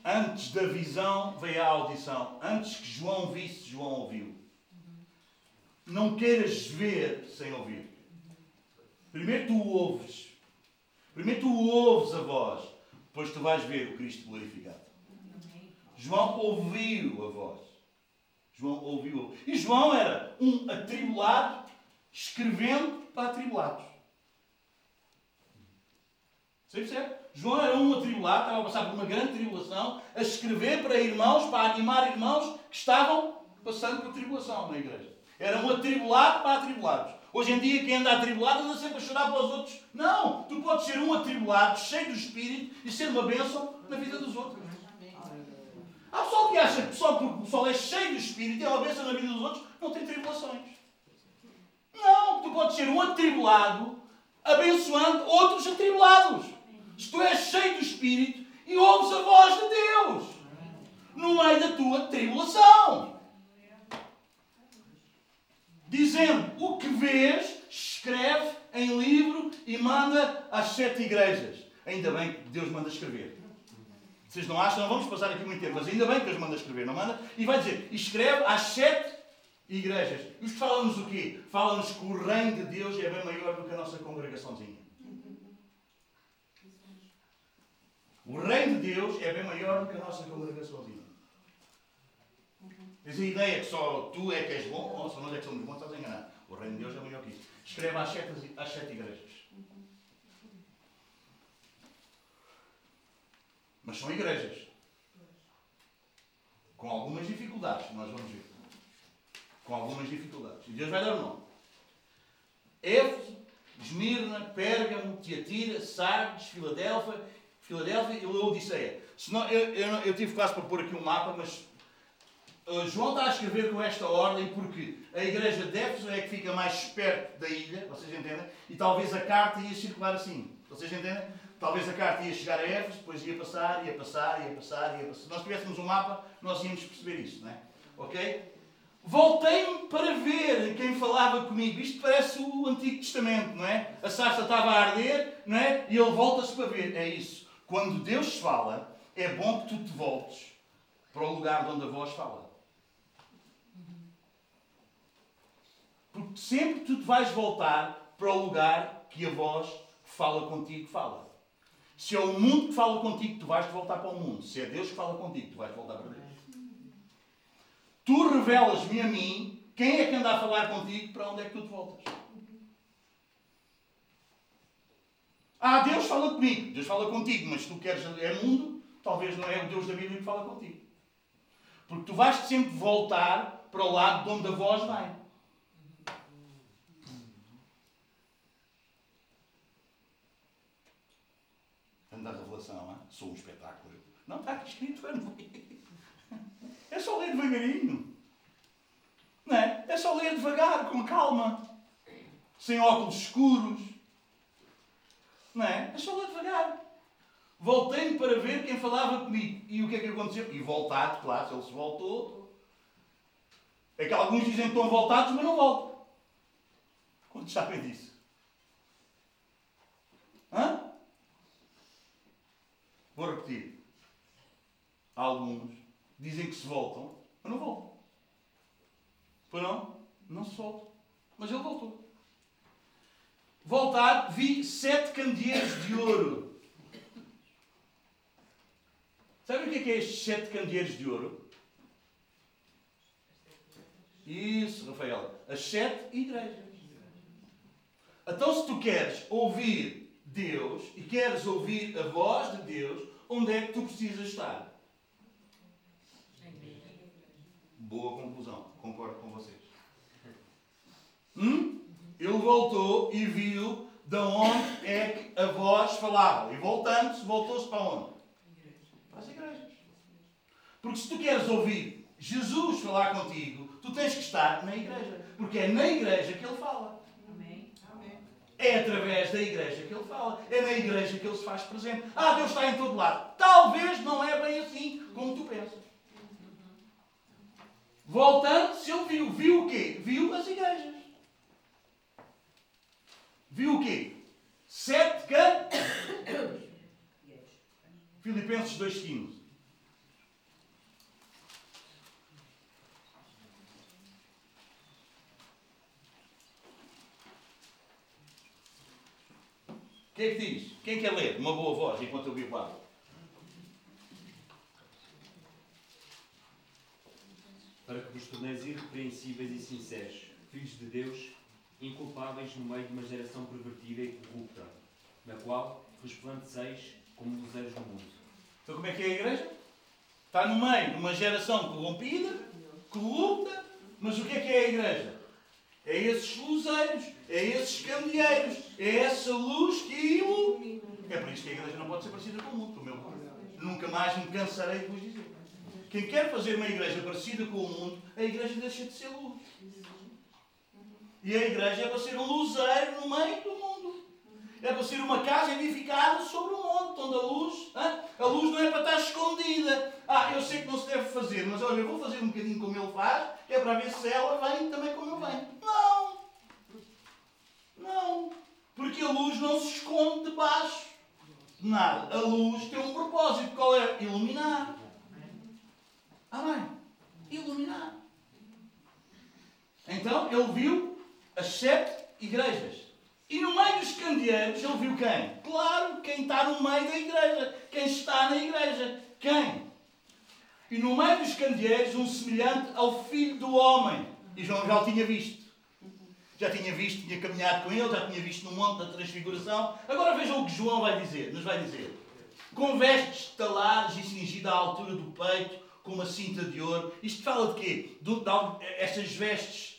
Antes da visão veio a audição. Antes que João visse, João ouviu. Não queiras ver sem ouvir. Primeiro tu ouves. Primeiro tu ouves a voz. Depois tu vais ver o Cristo glorificado. João ouviu a voz. João ouviu. E João era um atribulado escrevendo para atribulados. Você percebe? João era um atribulado, estava a passar por uma grande tribulação, a escrever para irmãos, para animar irmãos que estavam passando por tribulação na igreja. Era um atribulado para atribulados. Hoje em dia, quem anda atribulado anda sempre a chorar para os outros. Não! Tu podes ser um atribulado, cheio do Espírito e ser uma bênção na vida dos outros. Há pessoal que acha que só porque o pessoal é cheio do Espírito e uma bênção na vida dos outros, não tem tribulações. Não! Tu podes ser um atribulado abençoando outros atribulados se tu és cheio do Espírito e ouves a voz de Deus no meio da tua tribulação. Dizendo: O que vês, escreve em livro e manda às sete igrejas. Ainda bem que Deus manda escrever. Vocês não acham? Não vamos passar aqui muito tempo, mas ainda bem que Deus manda escrever, não manda? E vai dizer: Escreve às sete igrejas. Isto fala-nos o quê? Fala-nos que o reino de Deus é bem maior do que a nossa congregaçãozinha. O reino de Deus é bem maior do que a nossa congregaçãozinha. Tens a ideia que só tu é que és bom, ou só nós é que somos bons, estás a enganar. O reino de Deus é maior que isso. Escreve às sete, às sete igrejas. Mas são igrejas. Com algumas dificuldades, nós vamos ver. Com algumas dificuldades. E Deus vai dar o nome. Éfeso, Esmirna, Pérgamo, Tiatira, Sardes, Filadélfia Filadélfia e Laodiceia. Senão, eu, eu, eu tive quase para pôr aqui um mapa, mas uh, João está a escrever com esta ordem porque a igreja de Éfeso é que fica mais perto da ilha, vocês entendem? E talvez a carta ia circular assim, vocês entendem? Talvez a carta ia chegar a Éfeso, depois ia passar, ia passar, ia passar, ia passar. Se nós tivéssemos um mapa, nós íamos perceber isso, não é? Ok? Voltei-me para ver quem falava comigo. Isto parece o Antigo Testamento, não é? A sarça estava a arder, não é? E ele volta-se para ver. É isso. Quando Deus fala, é bom que tu te voltes para o lugar onde a voz fala. Porque sempre tu te vais voltar para o lugar que a voz fala contigo fala. Se é o mundo que fala contigo, tu vais voltar para o mundo. Se é Deus que fala contigo, tu vais voltar para Deus. Tu revelas-me a mim quem é que anda a falar contigo, para onde é que tu te voltas. Ah, Deus fala comigo. Deus fala contigo, mas se tu queres é mundo, talvez não é o Deus da Bíblia que fala contigo. Porque tu vais sempre voltar para o lado de onde a voz vem. Anda a revelação, hein? Sou um espetáculo. Não está escrito, é só ler devagarinho. Não é? É só ler devagar, com calma. Sem óculos escuros. Não é? É só lá devagar. Voltei-me para ver quem falava comigo. E o que é que aconteceu? E voltado, claro, ele se voltou. É que alguns dizem que estão voltados, mas não voltam. Quantos sabem disso? Hã? Vou repetir. Alguns dizem que se voltam, mas não voltam. Pois não? Não se solta. Mas ele voltou. Voltar, vi sete candeeiros de ouro. Sabe o que é, que é estes sete candeeiros de ouro? Isso, Rafael. As sete igrejas. Então, se tu queres ouvir Deus e queres ouvir a voz de Deus, onde é que tu precisas estar? Boa conclusão. Concordo com vocês. Hum? Ele voltou e viu de onde é que a voz falava. E voltando-se, voltou-se para onde? Para as igrejas. Porque se tu queres ouvir Jesus falar contigo, tu tens que estar na igreja. Porque é na igreja que ele fala. É através da igreja que ele fala. É na igreja que ele se faz presente. Ah, Deus está em todo lado. Talvez não é bem assim como tu pensas. Voltando, se ele viu, viu o quê? Viu as igrejas. Viu o quê? Sete can... Filipenses 2,15. O que é que diz? Quem quer ler? Uma boa voz enquanto eu vi o quadro. Para que vos torneis irrepreensíveis e sinceros, filhos de Deus, inculpáveis no meio de uma geração pervertida e corrupta, na qual resplandeceis como luzeiros no mundo. Então como é que é a igreja? Está no meio de uma geração corrompida, corrupta, mas o que é que é a igreja? É esses luzeiros, é esses candeeiros, é essa luz que ilumina. É por isso que a igreja não pode ser parecida com o mundo, meu Nunca mais me cansarei de vos dizer. Quem quer fazer uma igreja parecida com o mundo, a igreja deixa de ser luz. E a igreja é para ser um luzeiro no meio do mundo. É para ser uma casa edificada sobre um monte, onde a luz, a luz não é para estar escondida. Ah, eu sei que não se deve fazer, mas olha, eu vou fazer um bocadinho como ele faz, é para ver se ela vem também como eu venho. Não! Não! Porque a luz não se esconde debaixo de nada. A luz tem um propósito. Qual é? Iluminar. Amém? Iluminar. Então, ele viu as sete igrejas. E no meio dos candeeiros, ele viu quem? Claro, quem está no meio da igreja. Quem está na igreja. Quem? E no meio dos candeeiros, um semelhante ao filho do homem. E João já o tinha visto. Já tinha visto, tinha caminhado com ele, já tinha visto no monte da transfiguração. Agora vejam o que João vai dizer, nos vai dizer. Com vestes talares e cingida à altura do peito, com uma cinta de ouro. Isto fala de quê? De, de, estas vestes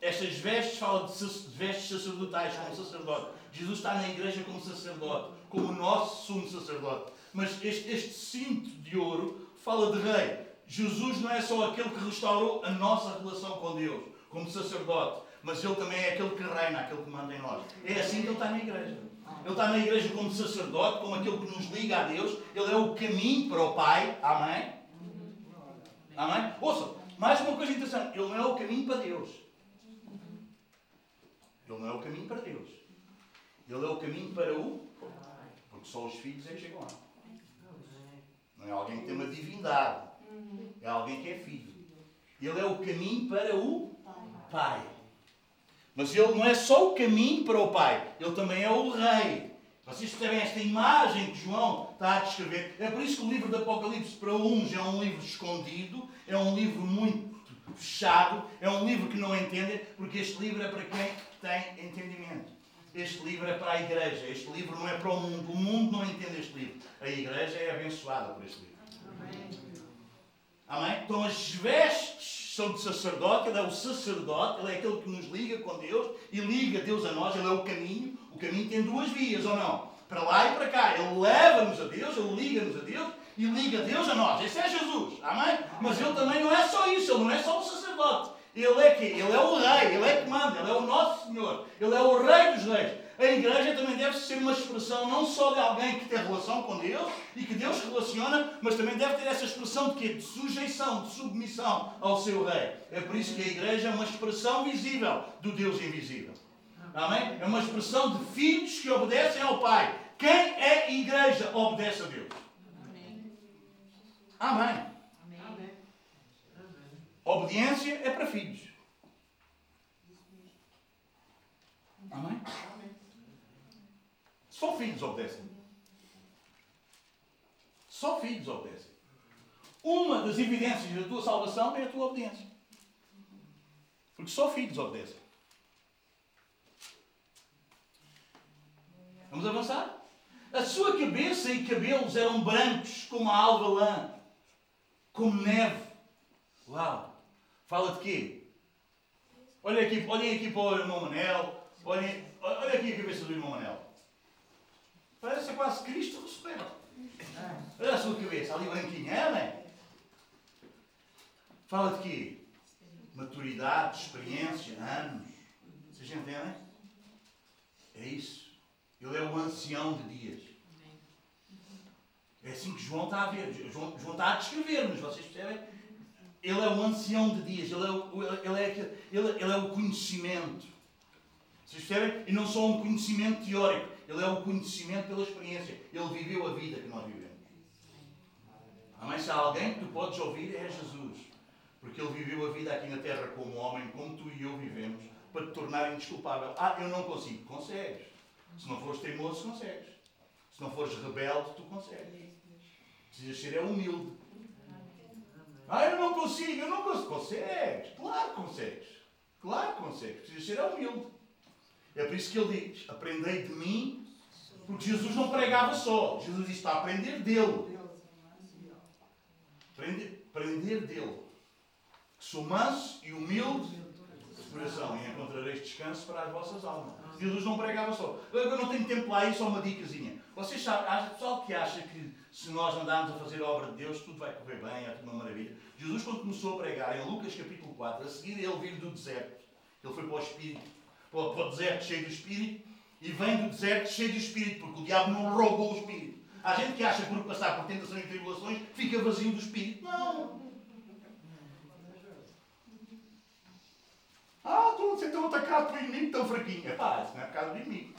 estas vestes falam de vestes sacerdotais, como sacerdote. Jesus está na igreja como sacerdote, como o nosso sumo sacerdote. Mas este, este cinto de ouro fala de rei. Jesus não é só aquele que restaurou a nossa relação com Deus, como sacerdote, mas ele também é aquele que reina, aquele que manda em nós. É assim que ele está na igreja. Ele está na igreja como sacerdote, como aquele que nos liga a Deus. Ele é o caminho para o Pai. Amém? Amém? Ouça, mais uma coisa interessante. Ele não é o caminho para Deus. Ele não é o caminho para Deus. Ele é o caminho para o. Porque só os filhos é que chegam lá. Não é alguém que tem uma divindade. É alguém que é filho. Ele é o caminho para o Pai. Mas ele não é só o caminho para o Pai, ele também é o Rei. Vocês percebem esta imagem que João está a descrever? É por isso que o livro do Apocalipse, para uns, é um livro escondido, é um livro muito fechado, é um livro que não entendem, porque este livro é para quem tem entendimento. Este livro é para a igreja, este livro não é para o mundo. O mundo não entende este livro. A igreja é abençoada por este livro. Amém? Amém? Então as vestes são de sacerdote, ele é o sacerdote, ele é aquele que nos liga com Deus e liga Deus a nós, ele é o caminho. O caminho tem duas vias, ou não? Para lá e para cá. Ele leva-nos a Deus, ele liga-nos a Deus e liga Deus a nós. Esse é Jesus. Amém? Mas ele também não é só isso, ele não é só o sacerdote. Ele é que Ele é o rei, ele é que manda, ele é o nosso Senhor, ele é o rei dos reis. A igreja também deve ser uma expressão não só de alguém que tem relação com Deus e que Deus relaciona, mas também deve ter essa expressão de quê? De sujeição, de submissão ao seu rei. É por isso que a igreja é uma expressão visível do Deus invisível. Amém? É uma expressão de filhos que obedecem ao Pai. Quem é igreja obedece a Deus. Amém. Obediência é para filhos. Amém? Só filhos obedecem. Só filhos obedecem. Uma das evidências da tua salvação é a tua obediência. Porque só filhos obedecem. Vamos avançar? A sua cabeça e cabelos eram brancos como a alva lã, como neve. Uau! Fala de quê? Olha aqui, olhem aqui para o irmão Manel. Olhem, olha aqui a cabeça do irmão Manel. Parece quase Cristo ressurreto. Olha a sua cabeça, ali branquinha, é, é? Fala de quê? Maturidade, experiência, anos. Vocês entendem? É isso. Ele é o ancião de dias. É assim que João está a ver. João, João está a descrever-nos, vocês percebem? Ele é o ancião de dias, ele é o, ele é, ele, ele é o conhecimento. Vocês percebem? E não só um conhecimento teórico, ele é o conhecimento pela experiência. Ele viveu a vida que nós vivemos. Amém? Se há alguém que tu podes ouvir, é Jesus. Porque ele viveu a vida aqui na terra como homem, como tu e eu vivemos, para te tornar indesculpável. Ah, eu não consigo. Consegues. Se não fores teimoso, consegues. Se não fores rebelde, tu consegues. Precisas ser humilde. Ah, eu não consigo, eu não consigo. Consegues. Claro que consegues. Claro que consegues. Precisas ser humilde. É por isso que ele diz: Aprendei de mim, porque Jesus não pregava só. Jesus disse para aprender dele. Aprender, aprender dele. Que sou manso e humilde de coração e encontrareis descanso para as vossas almas. Jesus não pregava só. Eu não tenho tempo lá, aí só uma dicasinha. Vocês sabem, há pessoal que acha que se nós andarmos a fazer a obra de Deus, tudo vai correr bem, é tudo uma maravilha. Jesus, quando começou a pregar, em Lucas capítulo 4, a seguir ele vir do deserto, ele foi para o Espírito, para o deserto cheio do Espírito, e vem do deserto cheio do Espírito, porque o diabo não roubou o Espírito. Há gente que acha que por passar por tentações e tribulações fica vazio do Espírito. Não! Ah, estou a ser tão atacado pelo inimigo, tão fraquinho. Pá, isso não é por causa do inimigo.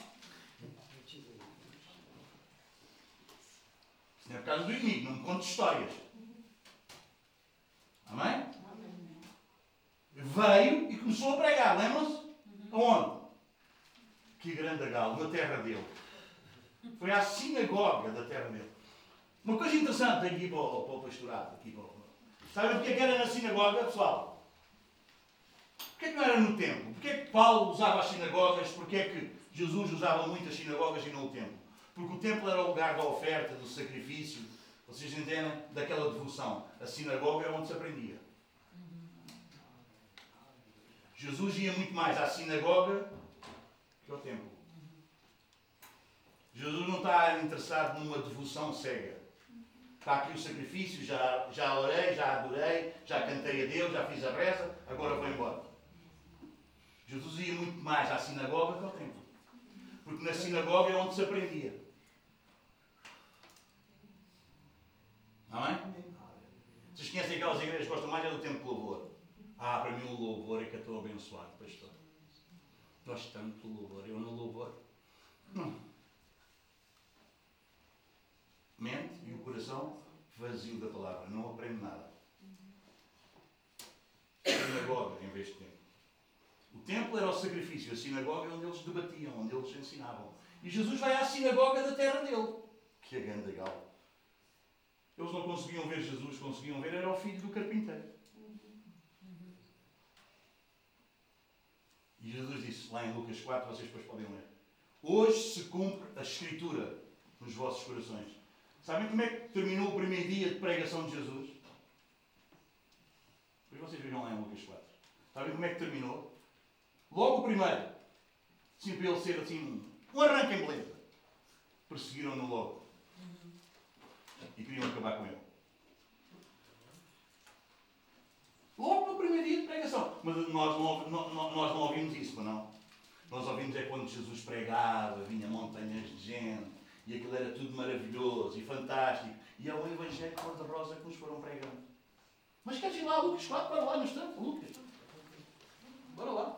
Isso é por causa do inimigo, não me conte histórias. Amém? Veio e começou a pregar, lembram-se? Aonde? Que grande galo, na terra dele. Foi à sinagoga da terra dele. Uma coisa interessante aqui para o, para o pastorado. Aqui para o... Sabem porque é que era na sinagoga, pessoal? Porquê que não era no templo? Porquê que Paulo usava as sinagogas? Porquê que Jesus usava muitas sinagogas e não o templo? Porque o templo era o lugar da oferta, do sacrifício, vocês entendem? Daquela devoção. A sinagoga é onde se aprendia. Jesus ia muito mais à sinagoga que ao templo. Jesus não está interessado numa devoção cega. Está aqui o sacrifício, já, já orei, já adorei, já cantei a Deus, já fiz a reza, agora vou embora. Jesus ia muito mais à sinagoga que ao templo. Porque na sinagoga é onde se aprendia. Não é? Vocês conhecem aquelas igrejas que gostam mais é do tempo de louvor. Ah, para mim o louvor é que eu estou abençoado, pastor. Gosto tanto do louvor. Eu no louvor. Mente e o coração vazio da palavra. Não aprende nada. Sinagoga em vez de templo. O templo era o sacrifício, a sinagoga é onde eles debatiam, onde eles ensinavam. E Jesus vai à sinagoga da terra dele. Que é grande gal. Eles não conseguiam ver Jesus, conseguiam ver, era o filho do carpinteiro. E Jesus disse, lá em Lucas 4, vocês depois podem ler. Hoje se cumpre a Escritura nos vossos corações. Sabem como é que terminou o primeiro dia de pregação de Jesus? Depois vocês vejam lá em Lucas 4. Sabem como é que terminou? Logo o primeiro. Sim, para ele ser assim um arranque em beleza. Perseguiram-no logo. E queriam acabar com ele. Logo no primeiro dia de pregação. Mas nós não, nós não ouvimos isso, não? Nós ouvimos é quando Jesus pregava, vinha montanhas de gente, e aquilo era tudo maravilhoso e fantástico. E é o Evangelho cor-de-rosa que nos foram pregando. Mas queres ir lá, Lucas? Claro, para lá no instante, Lucas. Bora lá.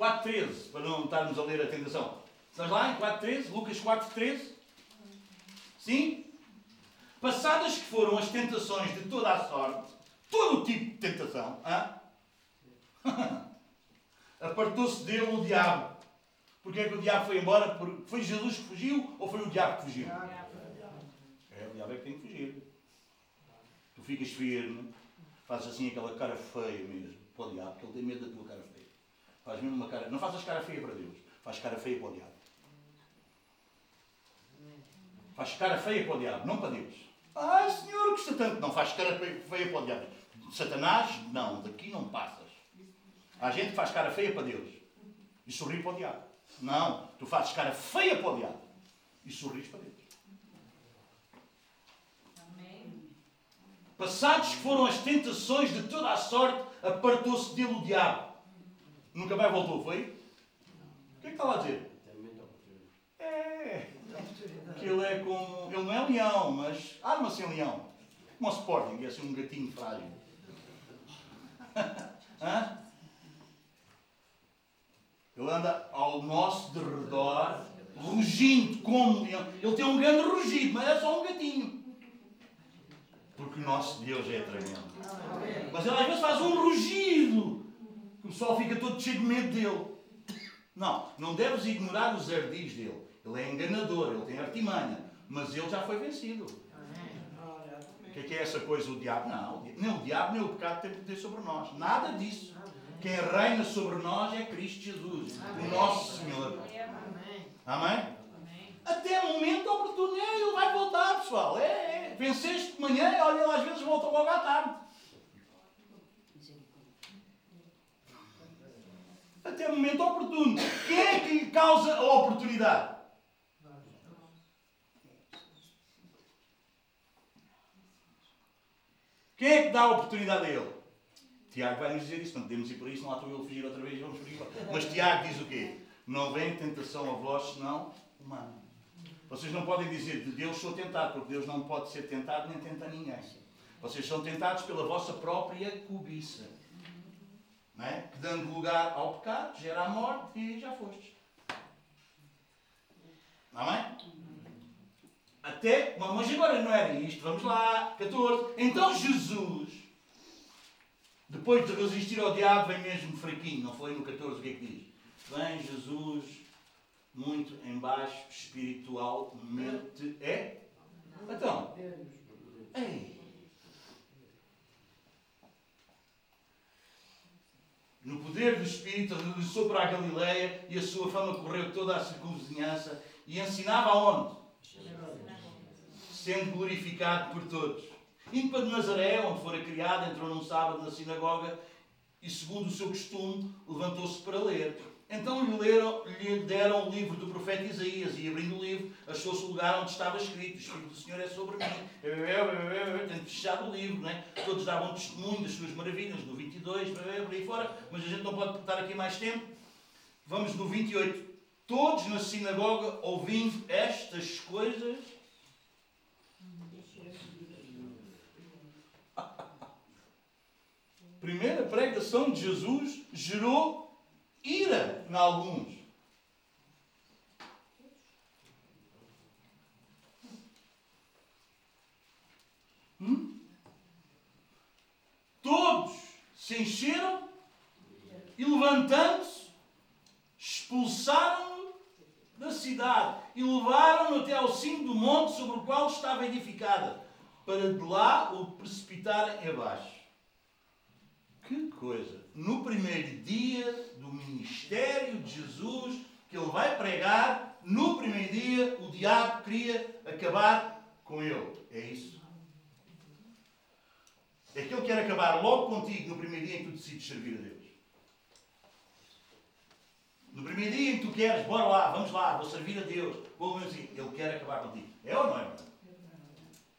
4.13, para não estarmos a ler a tentação. Estás lá em 4.13? Lucas 4.13? Sim? Passadas que foram as tentações de toda a sorte, todo o tipo de tentação, apartou-se dele o diabo. Porque é que o diabo foi embora? Foi Jesus que fugiu ou foi o diabo que fugiu? É, o diabo é que tem que fugir. Tu ficas firme, fazes assim aquela cara feia mesmo para o diabo, porque ele tem medo da tua cara feia. Faz mesmo uma cara. Não fazes cara feia para Deus, faz cara feia para o diabo. Faz cara feia para o diabo, não para Deus. Ai Senhor, custa tanto. Não faz cara feia para o diabo. Satanás, não, daqui não passas. Há gente que faz cara feia para Deus e sorri para o diabo. Não, tu fazes cara feia para o diabo e sorris para Deus. Passados que foram as tentações de toda a sorte, apartou-se dele o diabo. Nunca mais voltou, foi? O que é que estava a dizer? É. Que ele é como. Ele não é leão, mas arma-se em leão. Como o Sporting, é assim um gatinho frágil. Hã? Ele anda ao nosso derredor, rugindo como leão. Ele tem um grande rugido, mas é só um gatinho. Porque o nosso Deus é tremendo. Mas ele às vezes faz um rugido. Que o pessoal fica todo cheio de medo dele. Não, não deves ignorar os ardis dele. Ele é enganador, ele tem artimanha. Mas ele já foi vencido. O que é, que é essa coisa, o diabo? Não, nem o diabo nem o pecado tem poder sobre nós. Nada disso. Quem reina sobre nós é Cristo Jesus, o nosso Senhor. Amém? Até o momento oportuno, ele vai voltar, pessoal. É, é. Venceste de manhã, olha, ele às vezes volta logo à tarde. Até o momento oportuno. Quem é que lhe causa a oportunidade? Quem é que dá a oportunidade a ele? Tiago vai nos dizer isso, não podemos ir por isso, não há tu ele fugir outra vez, vamos por aí. Mas Tiago diz o quê? Não vem tentação a vós, senão humana. Vocês não podem dizer de Deus sou tentado, porque Deus não pode ser tentado nem tenta ninguém. Vocês são tentados pela vossa própria cobiça. Não é? Que dando lugar ao pecado, gera a morte e já foste. Amém? Até, mas agora não era isto, vamos lá, 14. Então Jesus, depois de resistir ao diabo, vem mesmo fraquinho, não foi no 14 o que é que diz? Vem Jesus muito embaixo espiritualmente. É? Então, ei. No poder do Espírito, regressou para a Galileia e a sua fama correu toda a circunvizinhança e ensinava aonde? Sendo glorificado por todos. Indo para Nazaré, onde fora criado, entrou num sábado na sinagoga e, segundo o seu costume, levantou-se para ler. Então lhe, deram o livro do profeta Isaías e, abrindo o livro, achou-se o lugar onde estava escrito: O Espírito do Senhor é sobre mim. Tendo fechado o livro, né? todos davam testemunho das suas maravilhas, no 22, por aí fora, mas a gente não pode estar aqui mais tempo. Vamos no 28. Todos na sinagoga, ouvindo estas coisas, primeira pregação de Jesus gerou ira em alguns. Hum? Todos se encheram e levantando-se, expulsaram-no da cidade e levaram-no até ao cimo do monte sobre o qual estava edificada, para de lá o precipitarem abaixo. Que coisa! No primeiro dia do ministério de Jesus, que ele vai pregar, no primeiro dia o diabo queria acabar com ele. É isso. É que ele quer acabar logo contigo no primeiro dia em que tu decides servir a Deus. No primeiro dia em que tu queres, bora lá, vamos lá, vou servir a Deus. Vou assim, ele quer acabar contigo. É ou não é verdade?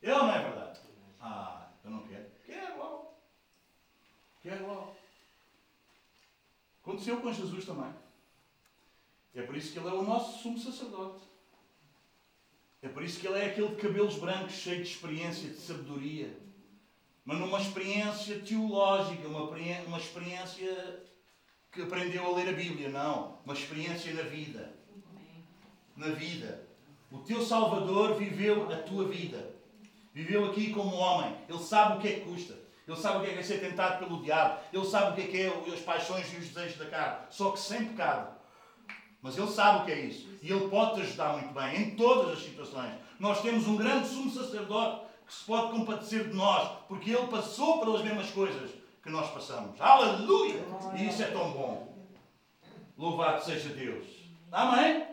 É ou não é verdade? Ah, eu não quero. Quero logo. Quero. Aconteceu com Jesus também. É por isso que ele é o nosso sumo sacerdote. É por isso que ele é aquele de cabelos brancos, cheio de experiência, de sabedoria. Mas numa experiência teológica, uma, uma experiência que aprendeu a ler a Bíblia, não. Uma experiência na vida. Na vida. O teu Salvador viveu a tua vida. Viveu aqui como homem. Ele sabe o que é que custa. Ele sabe o que é, que é ser tentado pelo diabo. Ele sabe o que é que é as paixões e os desejos da carne. Só que sem pecado. Mas ele sabe o que é isso. E ele pode te ajudar muito bem em todas as situações. Nós temos um grande sumo sacerdote que se pode compadecer de nós, porque ele passou pelas mesmas coisas que nós passamos. Aleluia! E isso é tão bom. Louvado seja Deus. Amém?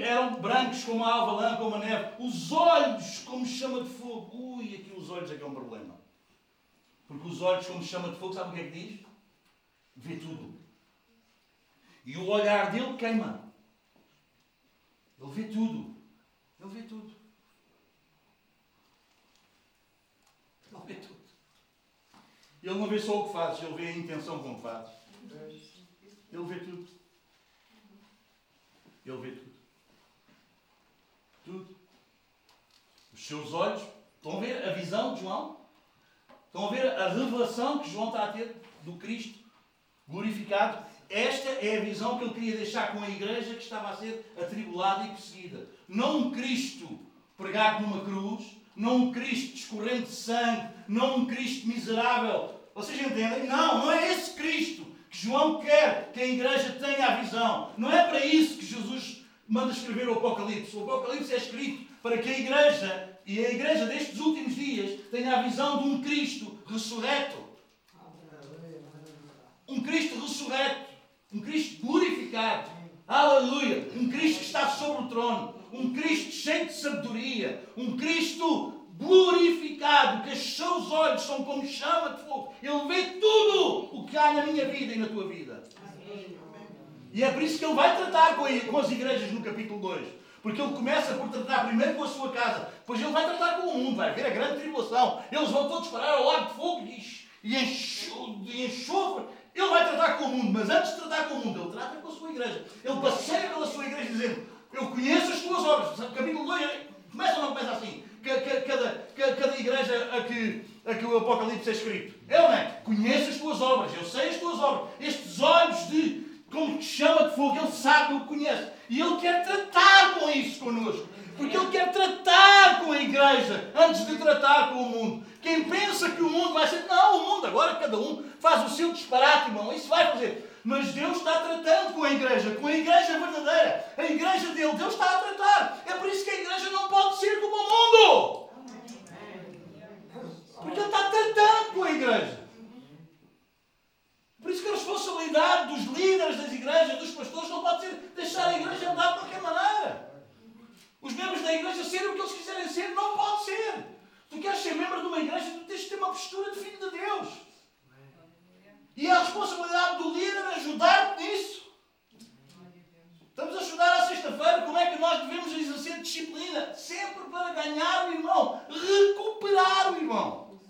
Eram brancos como a alva lã, como a neve. Os olhos como chama de fogo. Ui, aqui os olhos é que é um problema. Porque os olhos como chama de fogo, sabe o que é que diz? Vê tudo. E o olhar dele queima. Ele vê tudo. Ele vê tudo. Ele vê tudo. Ele não vê só o que fazes, ele vê a intenção com que fazes. Ele vê tudo. Ele vê tudo. Tudo. Os seus olhos, estão a ver a visão de João? Estão a ver a revelação que João está a ter do Cristo glorificado? Esta é a visão que ele queria deixar com a igreja que estava a ser atribulada e perseguida. Não um Cristo pregado numa cruz, não um Cristo escorrendo de sangue, não um Cristo miserável. Vocês entendem? Não, não é esse Cristo que João quer que a igreja tenha a visão. Não é para isso que Jesus manda escrever o Apocalipse. O Apocalipse é escrito para que a igreja, e a igreja destes últimos dias, tenha a visão de um Cristo ressurreto. Um Cristo ressurreto. Um Cristo glorificado. Aleluia! Um Cristo que está sobre o trono. Um Cristo cheio de sabedoria. Um Cristo glorificado, que os seus olhos são como chama de fogo. Ele vê tudo o que há na minha vida e na tua vida. E é por isso que ele vai tratar com as igrejas no capítulo 2. Porque ele começa por tratar primeiro com a sua casa, depois ele vai tratar com o mundo, vai ver a grande tribulação. Eles vão todos parar ao lado de fogo e enxofre. Ele vai tratar com o mundo, mas antes de tratar com o mundo, ele trata com a sua igreja. Ele passeia pela sua igreja dizendo: Eu conheço as tuas obras. Capítulo 2 começa ou não começa assim? cada, cada igreja a que, a que o Apocalipse é escrito. Eu não é? Conheço as tuas obras, eu sei as tuas obras. Estes olhos de, como que chama de fogo, ele sabe, ele conhece. E ele quer tratar com isso connosco. Porque ele quer tratar com a igreja com o mundo. Quem pensa que o mundo vai ser. Não, o mundo, agora cada um faz o seu disparate, irmão. Isso vai fazer. Mas Deus está tratando com a igreja, com a igreja verdadeira. A igreja dele, Deus está a tratar. É por isso que a igreja não pode ser como o mundo. Porque Ele está tratando com a igreja. Por isso que a responsabilidade dos líderes das igrejas, dos pastores, não pode ser deixar a igreja andar de qualquer maneira. Os membros da igreja serem o que eles quiserem ser, não pode ser. Tu queres ser membro de uma igreja, tu tens de ter uma postura de filho de Deus. E a responsabilidade do líder é ajudar-te nisso. Estamos a estudar à sexta-feira como é que nós devemos exercer disciplina, sempre para ganhar o irmão, recuperar o irmão.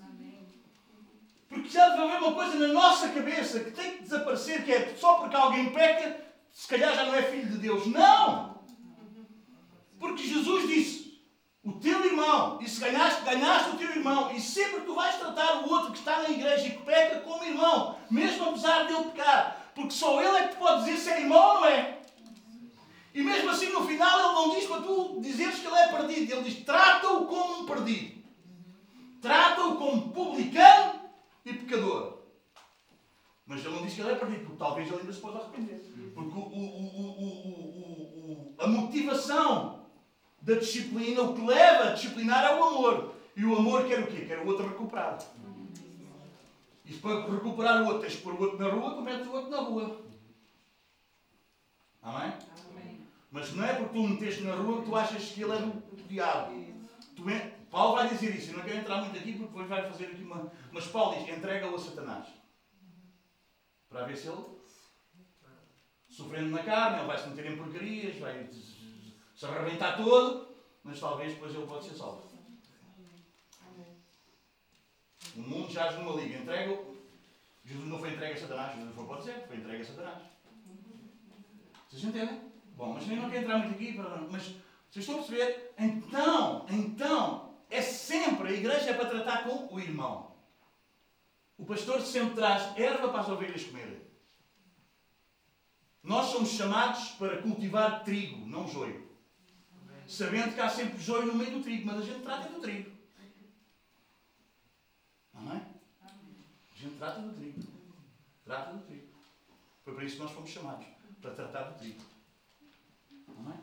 Porque já deve haver uma coisa na nossa cabeça que tem que desaparecer, que é só porque alguém peca, se calhar já não é filho de Deus. Não! Porque Jesus disse, o teu irmão, e se ganhaste, ganhaste o teu irmão, e sempre tu vais tratar o outro que está na igreja e que peca como irmão, mesmo apesar de ele pecar, porque só ele é que te pode dizer se é irmão ou não é. E mesmo assim no final ele não diz para tu dizeres que ele é perdido, ele diz trata-o como um perdido, trata-o como publicano e pecador. Mas ele não diz que ele é perdido, porque talvez ele ainda se possa arrepender. Porque o, o, o, a motivação da disciplina, o que leva a disciplinar é o amor. E o amor quer o quê? Quer o outro recuperado. E para recuperar o outro, tens que pôr o outro na rua, tu metes o outro na rua. Amém? Amém? Mas não é porque tu o meteste na rua que tu achas que ele é do diabo. Tu é... Paulo vai dizer isso, eu não quero entrar muito aqui porque depois vai fazer aqui uma. Mas Paulo diz: entrega-o a Satanás. Para ver se ele, sofrendo na carne, ele vai se meter em porcarias, vai se arrebentar todo, mas talvez depois ele pode ser salvo. O mundo já numa liga. Entrega. Jesus não foi entregue a Satanás, Jesus foi, pode ser, foi entregue a Satanás. Vocês entendem? Bom, mas nem não quero entrar muito aqui, mas vocês estão a perceber? Então, então, é sempre, a igreja é para tratar com o irmão. O pastor sempre traz erva para as ovelhas comerem. Nós somos chamados para cultivar trigo, não joio. Sabendo que há sempre joio no meio do trigo, mas a gente trata do trigo. Não é? A gente trata do trigo. Trata do trigo. Foi para isso que nós fomos chamados para tratar do trigo. Não é?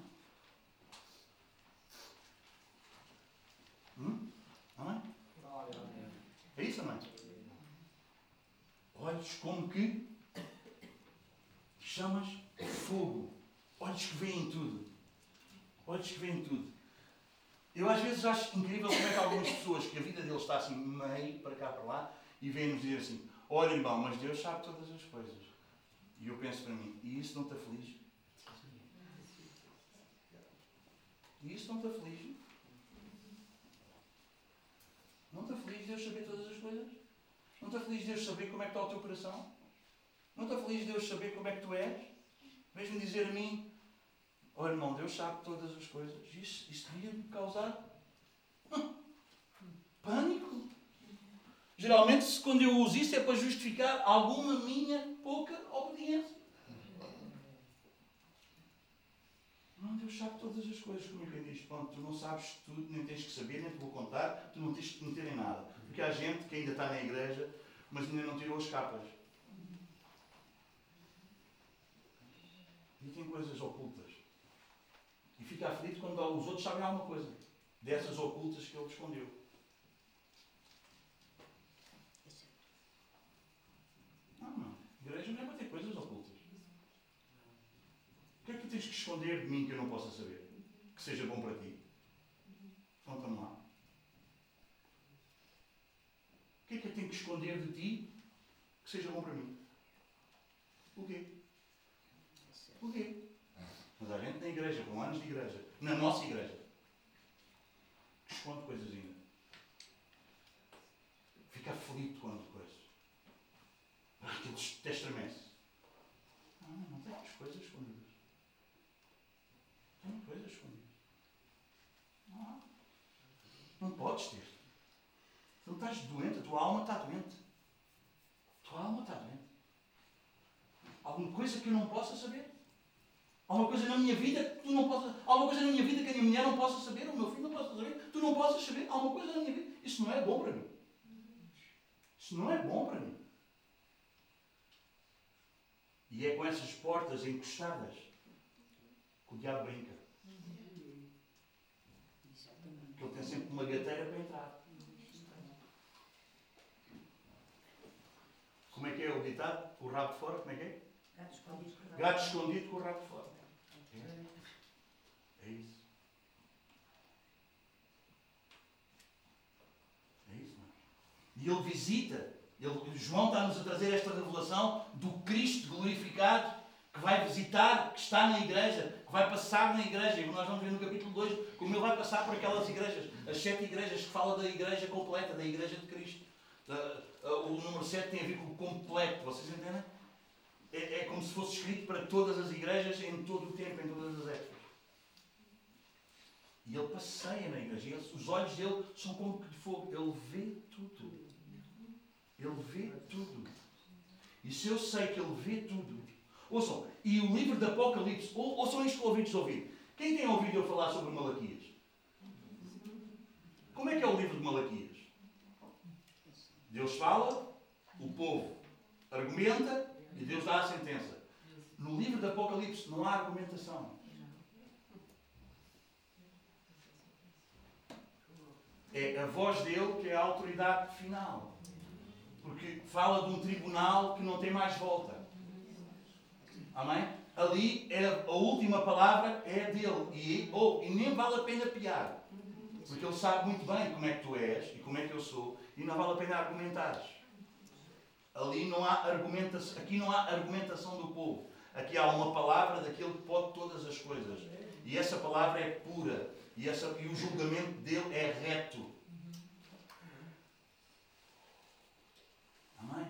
Hum? Não é? É isso, não é? Olhos como que chamas fogo. Olhos que veem tudo. Olhos que veem tudo. Eu às vezes acho incrível como é que algumas pessoas que a vida deles está assim meio para cá para lá e vêm-nos dizer assim, olha irmão, mas Deus sabe todas as coisas. E eu penso para mim, e isso não está feliz? E isso não está feliz? Não está feliz Deus saber todas as coisas? Não está feliz Deus saber como é que está o teu coração? Não está feliz Deus saber como é que tu és? Vês-me dizer a mim, oh irmão, Deus sabe todas as coisas. Isso, isso devia me causar hum, pânico. Geralmente, quando eu uso isso, é para justificar alguma minha pouca obediência. Não, Deus sabe todas as coisas, como quem diz. Pronto, tu não sabes tudo, nem tens que saber, nem te vou contar, tu não tens que meter em nada. Porque há gente que ainda está na igreja, mas ainda não tirou as capas. E tem coisas ocultas. Fica aflito quando os outros sabem alguma coisa dessas ocultas que ele escondeu. Não, não. Igreja não é para ter coisas ocultas. O que é que tu tens que esconder de mim que eu não possa saber? Que seja bom para ti? Conta-me lá. O que é que eu tenho que esconder de ti que seja bom para mim? O quê? O quê? Há gente na igreja, com anos de igreja, na nossa igreja, que esconde coisas ainda. Fica aflito quando coisas. Aquilo te estremece. Não, não tem as coisas escondidas. Tem coisas escondidas. Não há. Não podes ter. Tu não estás doente, a tua alma está doente. A tua alma está doente. Alguma coisa que eu não possa saber? Alguma coisa na minha vida que tu não possas. Alguma coisa na minha vida que a minha mulher não possa saber, o meu filho não possa saber, tu não possas saber. Alguma coisa na minha vida. Isso não é bom para mim. Isso não é bom para mim. E é com essas portas encostadas que o diabo brinca. Que ele tem sempre uma gateira para entrar. Como é que é o ditado? O rabo de fora, como é que é? Gato escondido. com o rabo Gato escondido com o rabo de fora. É isso. É isso. E ele visita, ele, João está-nos a trazer esta revelação do Cristo glorificado que vai visitar, que está na igreja, que vai passar na igreja. E nós vamos ver no capítulo 2 como ele vai passar por aquelas igrejas, as sete igrejas que fala da igreja completa, da igreja de Cristo. O número 7 tem a ver com o completo, vocês entendem? É, é como se fosse escrito para todas as igrejas em todo o tempo, em todas as épocas. E ele passeia na igreja. os olhos dele são como que de fogo. Ele vê tudo. Ele vê tudo. E se eu sei que ele vê tudo. Ouçam, e o livro de Apocalipse, ou, ouçam isto de ouvir. Quem tem ouvido eu falar sobre Malaquias? Como é que é o livro de Malaquias? Deus fala, o povo argumenta e Deus dá a sentença. No livro de Apocalipse não há argumentação. É a voz dele que é a autoridade final. Porque fala de um tribunal que não tem mais volta. Amém? Ali é a última palavra é dele. E, oh, e nem vale a pena piar. Porque ele sabe muito bem como é que tu és e como é que eu sou. E não vale a pena argumentares. Ali não há argumentação, aqui não há argumentação do povo. Aqui há uma palavra daquele que pode todas as coisas. E essa palavra é pura. E, essa, e o julgamento dele é reto. Amém?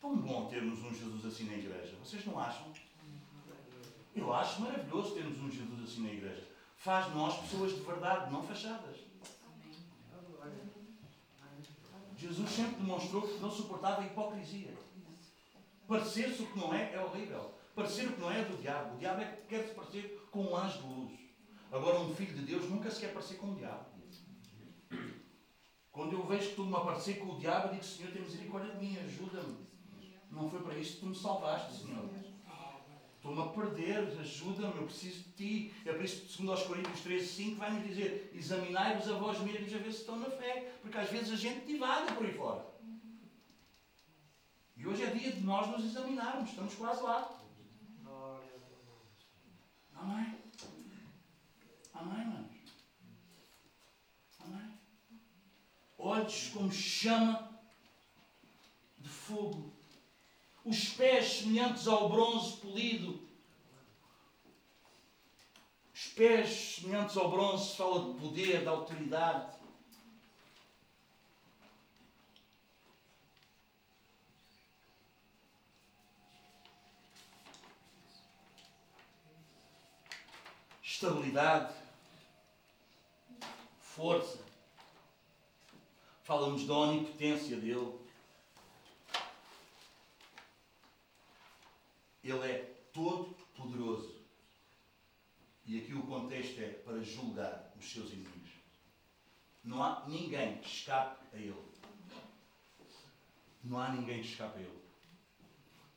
Tão bom termos um Jesus assim na igreja. Vocês não acham? Eu acho maravilhoso termos um Jesus assim na igreja. Faz nós pessoas de verdade, não fachadas. Jesus sempre demonstrou que não suportava a hipocrisia. Parecer-se o que não é é horrível. parecer o que não é do diabo. O diabo é que quer se parecer com um anjo de luz. Agora, um filho de Deus nunca se quer parecer com o diabo. Quando eu vejo que tu me aparecer com o diabo, eu digo, Senhor, tem misericórdia de mim, ajuda-me. Não foi para isto que tu me salvaste, Senhor. Estou-me a perder, ajuda-me, eu preciso de ti. É por isso que, segundo aos Coríntios 13, 5, vai-nos dizer, examinai-vos a vós mesmos a ver se estão na fé. Porque às vezes a gente divaga por aí fora. E hoje é dia de nós nos examinarmos, estamos quase lá. Amém? Amém, manos? Amém? Olhos como chama de fogo. Os pés semelhantes ao bronze polido. Os pés semelhantes ao bronze fala de poder, de autoridade. Estabilidade força. Fala-nos da onipotência dele. Ele é todo poderoso. E aqui o contexto é para julgar os seus inimigos. Não há ninguém que escape a ele. Não há ninguém que escape a ele.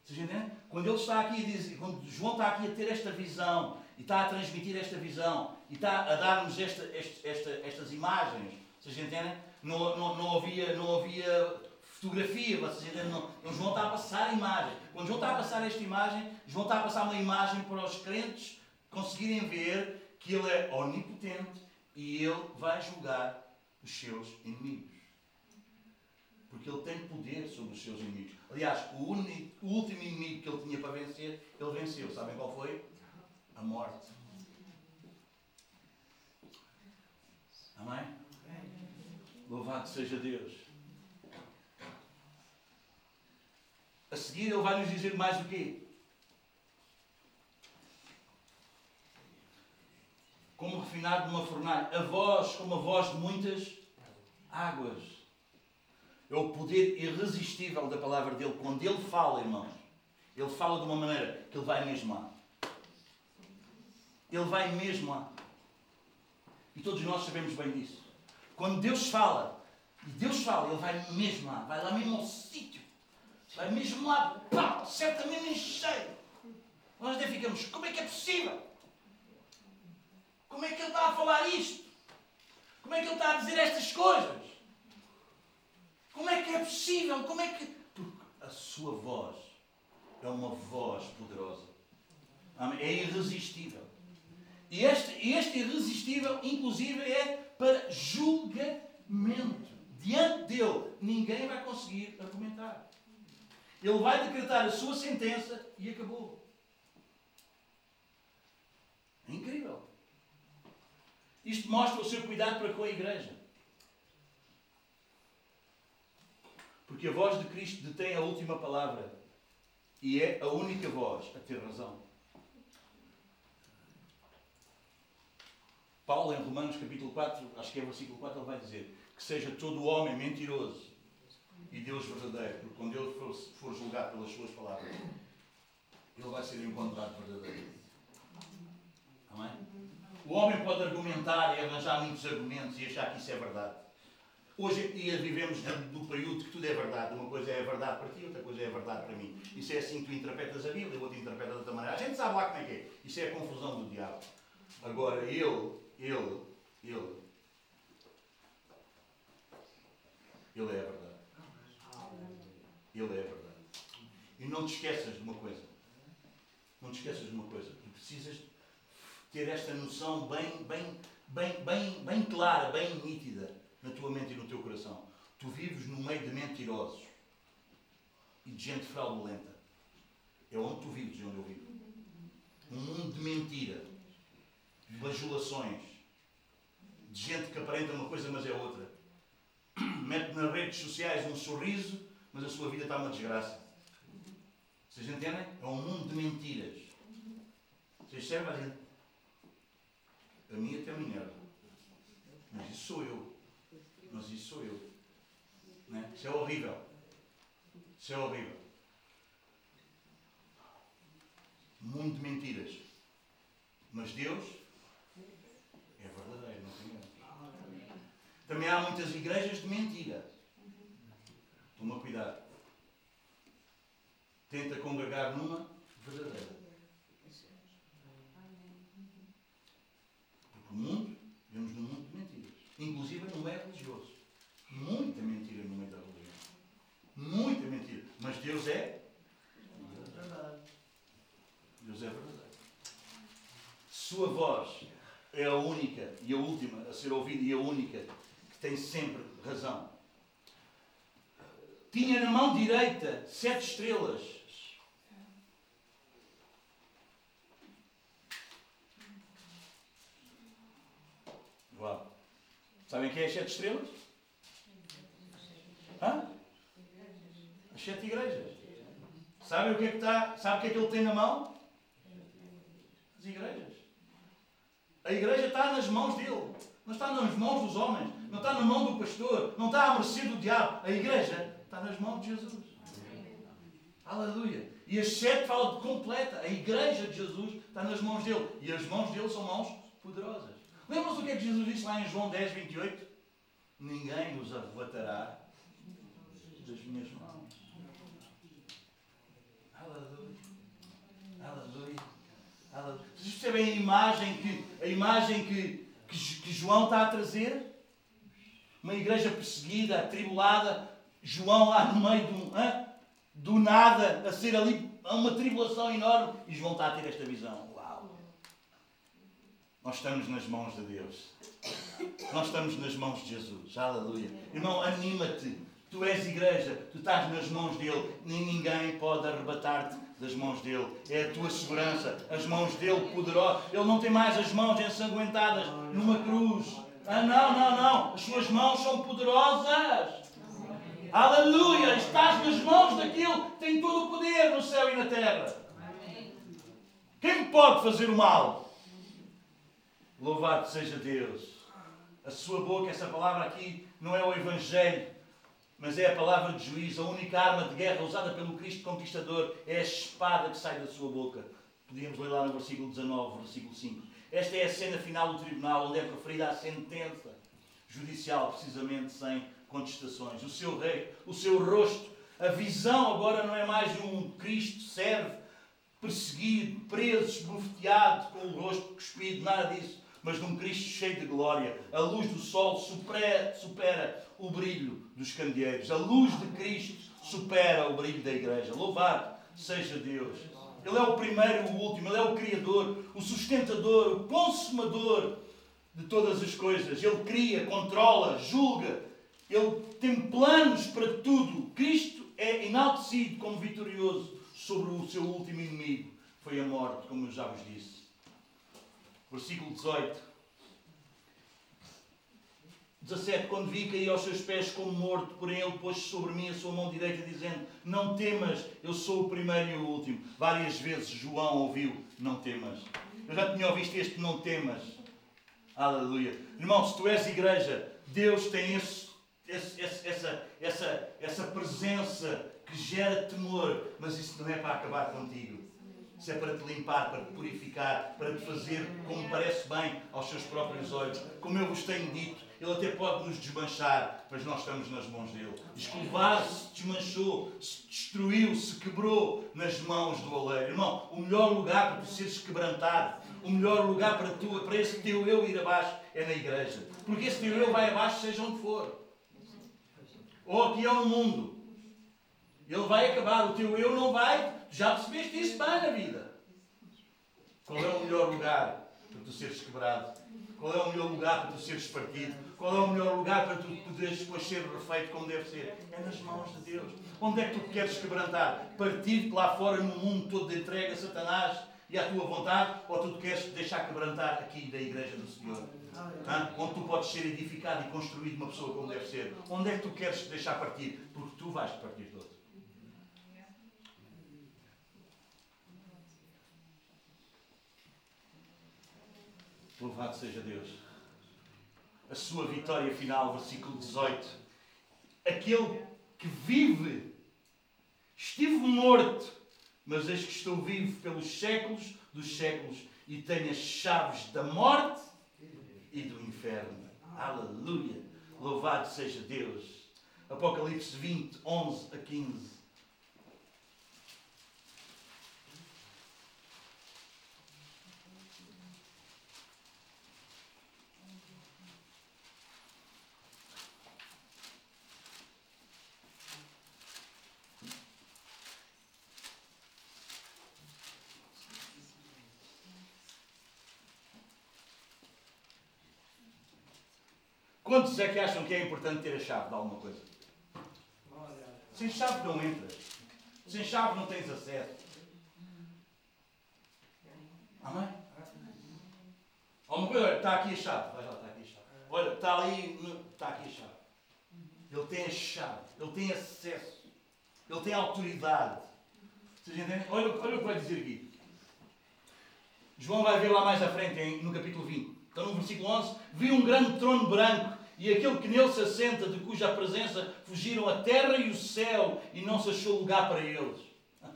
Vocês entendem? Quando ele está aqui a dizer, quando João está aqui a ter esta visão e está a transmitir esta visão e está a dar-nos esta, esta, esta, estas imagens, vocês entendem? Não, não, não, havia, não havia fotografia, vocês entendem? Não, João está a passar a imagem. Quando João está a passar esta imagem, João está a passar uma imagem para os crentes conseguirem ver que ele é onipotente e ele vai julgar os seus inimigos. Porque ele tem poder sobre os seus inimigos. Aliás, o, único, o último inimigo que ele tinha para vencer, ele venceu. Sabem qual foi? A morte. Amém? Louvado seja Deus. A seguir ele vai nos dizer mais o quê? Como refinado numa fornalha, a voz como a voz de muitas águas. É o poder irresistível da palavra dele. Quando ele fala, irmãos, ele fala de uma maneira que ele vai mesmo lá. Ele vai mesmo lá. E todos nós sabemos bem disso. Quando Deus fala, e Deus fala, ele vai mesmo lá, vai lá mesmo ao sítio. Vai mesmo lá, pá, acerta mesmo em cheio. Nós até ficamos, como é que é possível? Como é que ele está a falar isto? Como é que ele está a dizer estas coisas? Como é que é possível? Como é que. Porque a sua voz é uma voz poderosa. É irresistível. E este, este irresistível, inclusive, é para julgamento. Diante dele, ninguém vai conseguir argumentar. Ele vai decretar a sua sentença e acabou. É incrível. Isto mostra o seu cuidado para com a igreja. Porque a voz de Cristo detém a última palavra e é a única voz a ter razão. Paulo, em Romanos capítulo 4, acho que é versículo 4, ele vai dizer que seja todo homem mentiroso e Deus verdadeiro, porque quando ele for, for julgado pelas suas palavras, ele vai ser encontrado verdadeiro. Amém? O homem pode argumentar e arranjar muitos argumentos e achar que isso é verdade. Hoje em dia vivemos no período que tudo é verdade. Uma coisa é verdade para ti, outra coisa é verdade para mim. Isso é assim que tu interpretas a Bíblia, o outro interpreta de outra maneira. A gente sabe lá como é que é. Isso é a confusão do diabo. Agora, ele, ele, ele, ele é a verdade. Ele é a verdade. E não te esqueças de uma coisa. Não te esqueças de uma coisa. Tu precisas ter esta noção bem, bem, bem, bem, bem clara, bem nítida na tua mente e no teu coração. Tu vives no meio de mentirosos e de gente fraudulenta. É onde tu vives e onde eu vivo. Um mundo de mentira, bajulações, de gente que aparenta uma coisa mas é outra. Mete nas redes sociais um sorriso, mas a sua vida está uma desgraça. Vocês entendem? É um mundo de mentiras. Vocês servem a mim até me enerva. Mas isso sou eu. Mas isso sou eu. Né? Isso é horrível. Isso é horrível. mundo de mentiras. Mas Deus é verdadeiro, não tem erro. Também há muitas igrejas de mentira. Toma cuidado. Tenta congregar numa verdadeira. Porque o mundo, vemos no mundo de mentiras. Inclusive no meio religioso. Muita mentira no meio da religião. Muita mentira. Mas Deus é verdade. Deus é verdade. Sua voz é a única e a última a ser ouvida e a única tem sempre razão. Tinha na mão direita sete estrelas. Uau. Sabem quem é as sete estrelas? Hã? As sete igrejas. Sabem o que é que está? Sabe o que é que ele tem na mão? As igrejas. A igreja está nas mãos dele. Não está nas mãos dos homens. Não está na mão do pastor. Não está à mercê do diabo. A igreja está nas mãos de Jesus. Aleluia. E as sete fala de completa. A igreja de Jesus está nas mãos dele. E as mãos dele são mãos poderosas. Lembram-se do que é que Jesus disse lá em João 10, 28? Ninguém nos arrebatará das minhas mãos. Aleluia. Aleluia. Aleluia. Vocês percebem a imagem que, a imagem que, que, que João está a trazer? Uma igreja perseguida, atribulada, João lá no meio do, hã? do nada, a ser ali uma tribulação enorme, e João está a ter esta visão. Uau! Nós estamos nas mãos de Deus. Nós estamos nas mãos de Jesus. Aleluia. Irmão, anima-te. Tu és igreja, tu estás nas mãos dele. Nem ninguém pode arrebatar-te das mãos dele. É a tua segurança. As mãos dele poderosas. Ele não tem mais as mãos ensanguentadas numa cruz. Ah, não, não, não. As suas mãos são poderosas. Aleluia! Estás nas mãos daquilo que tem todo o poder no céu e na terra. Quem pode fazer o mal? Louvado seja Deus. A sua boca, essa palavra aqui, não é o Evangelho, mas é a palavra de juízo. A única arma de guerra usada pelo Cristo Conquistador é a espada que sai da sua boca. Podíamos ler lá no versículo 19, versículo 5. Esta é a cena final do tribunal, onde é proferida a sentença judicial, precisamente sem contestações. O seu rei, o seu rosto, a visão agora não é mais de um Cristo serve, perseguido, preso, esbofeteado, com o rosto cuspido, nada disso, mas de um Cristo cheio de glória. A luz do sol supera, supera o brilho dos candeeiros. A luz de Cristo supera o brilho da igreja. Louvado seja Deus. Ele é o primeiro e o último, Ele é o Criador, o sustentador, o consumador de todas as coisas. Ele cria, controla, julga, ele tem planos para tudo. Cristo é enaltecido como vitorioso sobre o seu último inimigo. Foi a morte, como eu já vos disse. Versículo 18. 17. Quando vi cair aos seus pés como morto, porém ele pôs sobre mim a sua mão direita, dizendo: Não temas, eu sou o primeiro e o último. Várias vezes João ouviu: Não temas. Eu já tinha ouvido este: Não temas. Aleluia. Irmão, se tu és igreja, Deus tem esse, esse, essa, essa, essa presença que gera temor, mas isso não é para acabar contigo. Isso é para te limpar, para te purificar, para te fazer como parece bem aos seus próprios olhos. Como eu vos tenho dito, ele até pode nos desmanchar, mas nós estamos nas mãos dele. Diz que o vaso se desmanchou, se destruiu, se quebrou nas mãos do oleiro. Irmão, o melhor lugar para tu seres quebrantado, o melhor lugar para, tu, para esse teu eu ir abaixo é na igreja. Porque esse teu eu vai abaixo, seja onde for. Ou aqui é o mundo. Ele vai acabar, o teu eu não vai. Já percebeste isso bem na vida. Qual é o melhor lugar para tu seres quebrado? Qual é o melhor lugar para tu seres partido? Qual é o melhor lugar para tu poderes depois ser refeito como deve ser? É nas mãos de Deus. Onde é que tu queres quebrantar? Partir-te lá fora no mundo todo de entrega a Satanás e à tua vontade? Ou tu te queres deixar quebrantar aqui da igreja do Senhor? Hã? Onde tu podes ser edificado e construído uma pessoa como deve ser? Onde é que tu queres deixar partir? Porque tu vais partir todo. Louvado seja Deus. A sua vitória final, versículo 18. Aquele que vive, esteve morto, mas eis que estou vivo pelos séculos dos séculos e tenho as chaves da morte e do inferno. Aleluia! Louvado seja Deus. Apocalipse 20, 11 a 15. Quantos é que acham que é importante ter a chave de alguma coisa? Sem chave não entras. Sem chave não tens acesso. Amém? Alguma coisa, olha, está aqui a chave. Vai lá, está aqui a chave. Olha, está ali, está aqui a chave. Ele tem a chave, ele tem acesso, ele tem autoridade. Vocês entendem? Olha, olha o que vai dizer aqui. João vai ver lá mais à frente, em, no capítulo 20. Então, no versículo 11: Vi um grande trono branco e aquele que nele se assenta, de cuja presença fugiram a terra e o céu, e não se achou lugar para eles.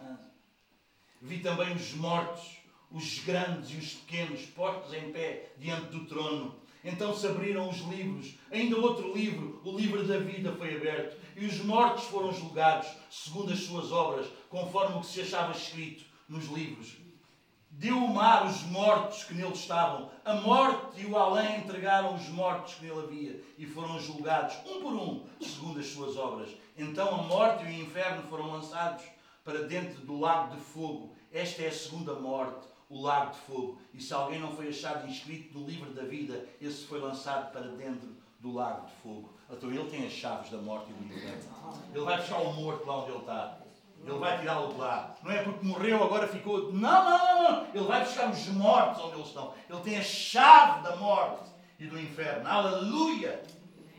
Vi também os mortos, os grandes e os pequenos, postos em pé diante do trono. Então se abriram os livros. Ainda outro livro, o livro da vida, foi aberto. E os mortos foram julgados, segundo as suas obras, conforme o que se achava escrito nos livros. Deu o mar os mortos que nele estavam. A morte e o além entregaram os mortos que nele havia e foram julgados, um por um, segundo as suas obras. Então a morte e o inferno foram lançados para dentro do lago de fogo. Esta é a segunda morte, o lago de fogo. E se alguém não foi achado inscrito no livro da vida, esse foi lançado para dentro do lago de fogo. Então ele tem as chaves da morte e do inferno. Ele vai buscar o morto lá onde ele está. Ele vai tirá-lo de lá. Não é porque morreu, agora ficou. Não, não, não, não. Ele vai buscar os mortos onde eles estão. Ele tem a chave da morte e do inferno. Aleluia!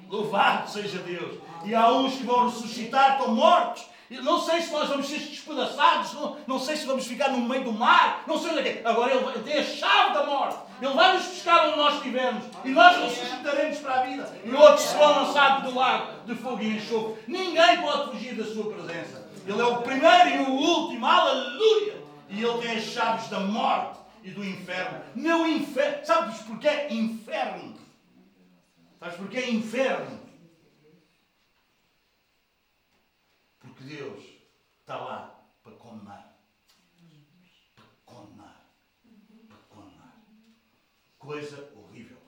Louvado seja Deus. E há uns que vão ressuscitar, estão mortos. Não sei se nós vamos ser despedaçados, não, não sei se vamos ficar no meio do mar, não sei onde é que é. Agora ele, ele tem a chave da morte. Ele vai nos buscar onde nós estivermos e nós ressuscitaremos para a vida. E outros serão lançados do lago de fogo e enxofre. Ninguém pode fugir da sua presença. Ele é o primeiro e o último, aleluia! E ele tem as chaves da morte e do inferno. Meu inferno, sabes porquê? Inferno. Sabes porquê inferno? Porque Deus está lá para condenar. Para condenar. Para condenar. Coisa horrível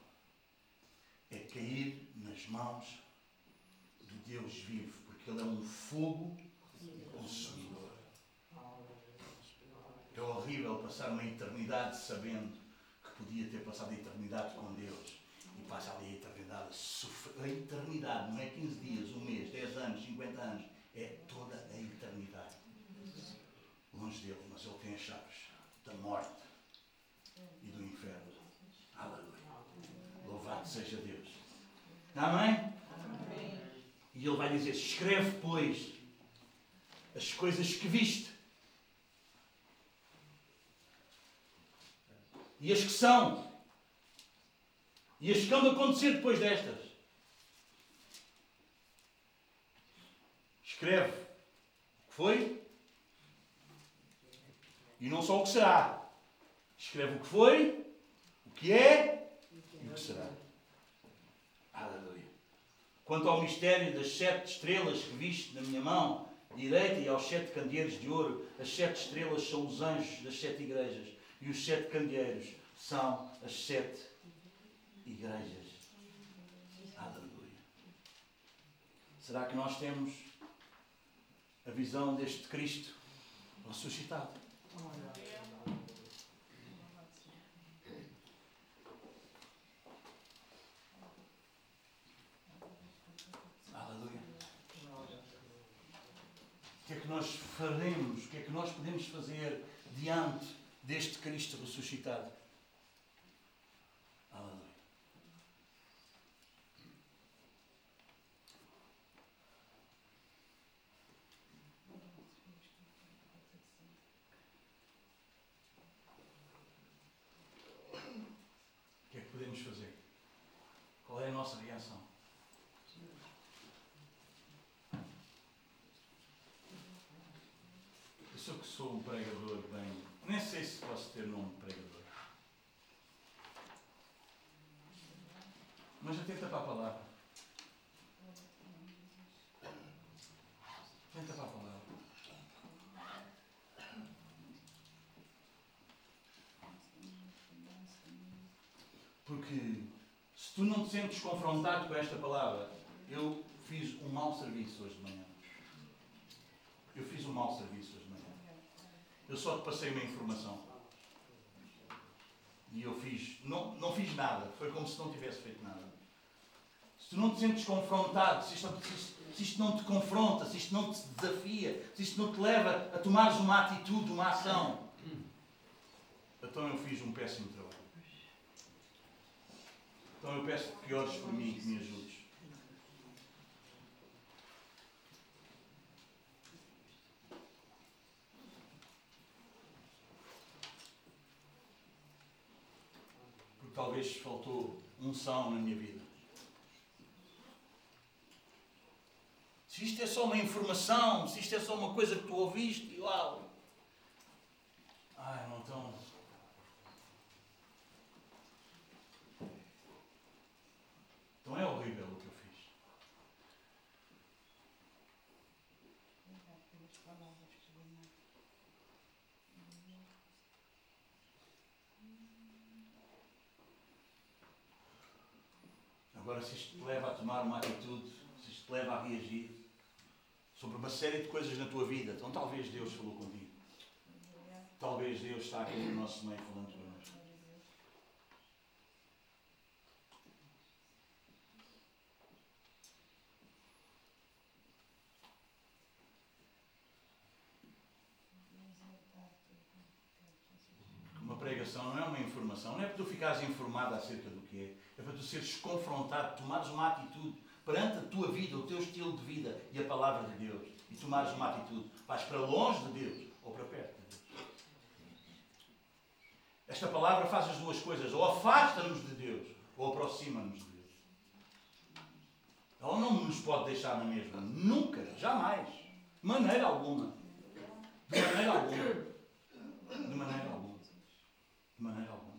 é cair nas mãos de Deus vivo, porque Ele é um fogo consumidor. É horrível passar uma eternidade sabendo que podia ter passado a eternidade com Deus e passa ali a eternidade a sofrer. A eternidade não é 15 dias, um mês, 10 anos, 50 anos. É toda a eternidade. Longe dele, mas ele tem as chaves da morte e do inferno. Aleluia. Louvado seja Deus. Amém? Amém? E ele vai dizer: escreve, pois, as coisas que viste. E as que são. E as que de acontecer depois destas. Escreve o que foi e não só o que será. Escreve o que foi, o que é e o que será. Aleluia. Quanto ao mistério das sete estrelas que viste na minha mão direita e aos sete candeeiros de ouro, as sete estrelas são os anjos das sete igrejas e os sete candeeiros são as sete igrejas. Aleluia. Será que nós temos a visão deste Cristo ressuscitado? Aleluia. O que é que nós faremos? O que é que nós podemos fazer diante Cristo ressuscitado? Aleluia. O que é que podemos fazer? Qual é a nossa reação? sou que sou um pregador bem. Nem sei se posso ter nome de pregador. Mas atenta para a palavra. Atenta para a palavra. Porque se tu não te sentes confrontado com esta palavra, eu fiz um mau serviço hoje de manhã. Eu fiz um mau serviço. Eu só te passei uma informação. E eu fiz, não, não fiz nada. Foi como se não tivesse feito nada. Se tu não te sentes confrontado, se isto, se, isto, se isto, não te confronta, se isto não te desafia, se isto não te leva a tomares uma atitude, uma ação, então eu fiz um péssimo trabalho. Então eu peço que ores por mim que me ajudes. Porque talvez faltou unção na minha vida. Se isto é só uma informação, se isto é só uma coisa que tu ouviste, uau! Ai, não tão. Então é horrível o que eu fiz. Agora, se isto te leva a tomar uma atitude, se isto te leva a reagir sobre uma série de coisas na tua vida, então talvez Deus falou contigo. Talvez Deus está aqui no nosso meio falando connosco. Uma pregação não é uma informação, não é para tu ficares informado acerca é, para tu seres confrontado, tomares uma atitude perante a tua vida, o teu estilo de vida e a palavra de Deus e tomares uma atitude. Vais para longe de Deus ou para perto de Deus. Esta palavra faz as duas coisas, ou afasta-nos de Deus ou aproxima-nos de Deus. Ela não nos pode deixar na mesma, nunca, jamais, de maneira alguma. De maneira alguma. De maneira alguma. De maneira alguma.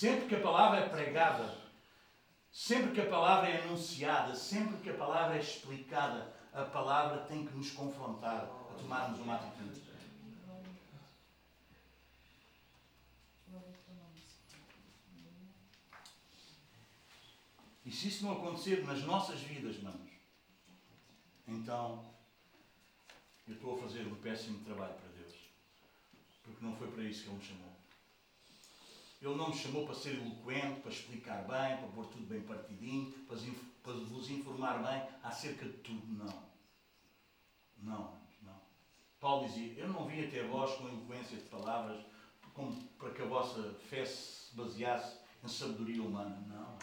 Sempre que a palavra é pregada, sempre que a palavra é anunciada, sempre que a palavra é explicada, a palavra tem que nos confrontar a tomarmos uma atitude. E se isso não acontecer nas nossas vidas, manos, então eu estou a fazer um péssimo trabalho para Deus. Porque não foi para isso que Ele me chamou. Ele não me chamou para ser eloquente, para explicar bem, para pôr tudo bem partidinho, para, para vos informar bem acerca de tudo. Não. Não, não. Paulo dizia: Eu não vim até vós com eloquência de palavras como para que a vossa fé se baseasse em sabedoria humana. Não.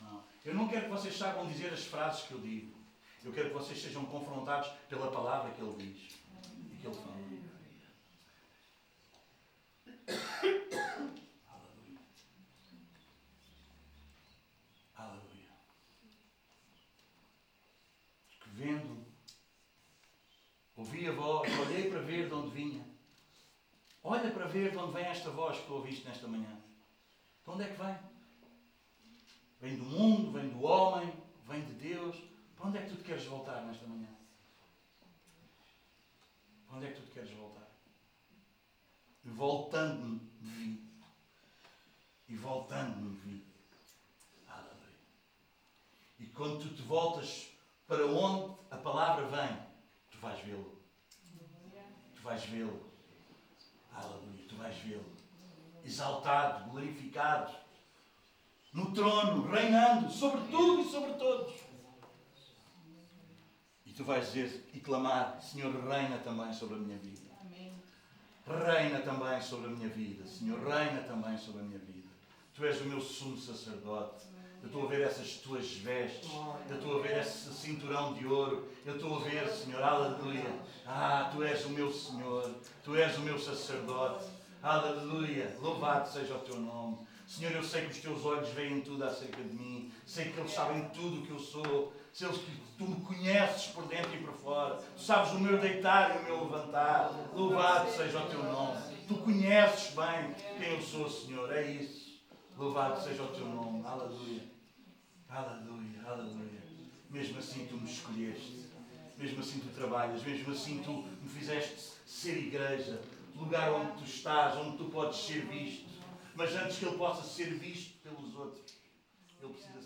Não. Eu não quero que vocês saibam dizer as frases que eu digo. Eu quero que vocês sejam confrontados pela palavra que ele diz e que ele fala. Aleluia. Aleluia. Que vendo, ouvi a voz, olhei para ver de onde vinha. Olha para ver de onde vem esta voz que tu ouviste nesta manhã. De onde é que vem? Vem do mundo, vem do homem, vem de Deus. Para onde é que tu te queres voltar nesta manhã? Para onde é que tu te queres voltar? Voltando-me vi. E voltando-me vi. Aleluia. E quando tu te voltas para onde a palavra vem, tu vais vê-lo. Tu vais vê-lo. Aleluia. Tu vais vê-lo. Exaltado, glorificado no trono, reinando sobre tudo e sobre todos. E tu vais dizer e clamar: Senhor, reina também sobre a minha vida. Reina também sobre a minha vida. Senhor, reina também sobre a minha vida. Tu és o meu sumo sacerdote. Eu estou a ver essas tuas vestes. Eu estou a ver esse cinturão de ouro. Eu estou a ver, Senhor, aleluia. Ah, tu és o meu Senhor. Tu és o meu sacerdote. Aleluia. Louvado seja o teu nome. Senhor, eu sei que os teus olhos veem tudo acerca de mim. Sei que eles sabem tudo o que eu sou. Sei que tu me conheces por dentro e por fora. Tu sabes o meu deitar e o meu levantar. Louvado seja o teu nome. Tu conheces bem quem eu sou, Senhor. É isso. Louvado seja o teu nome. Aleluia. Aleluia. Aleluia. Mesmo assim tu me escolheste. Mesmo assim tu trabalhas. Mesmo assim tu me fizeste ser igreja. Lugar onde tu estás, onde tu podes ser visto. Mas antes que ele possa ser visto pelos outros, ele precisa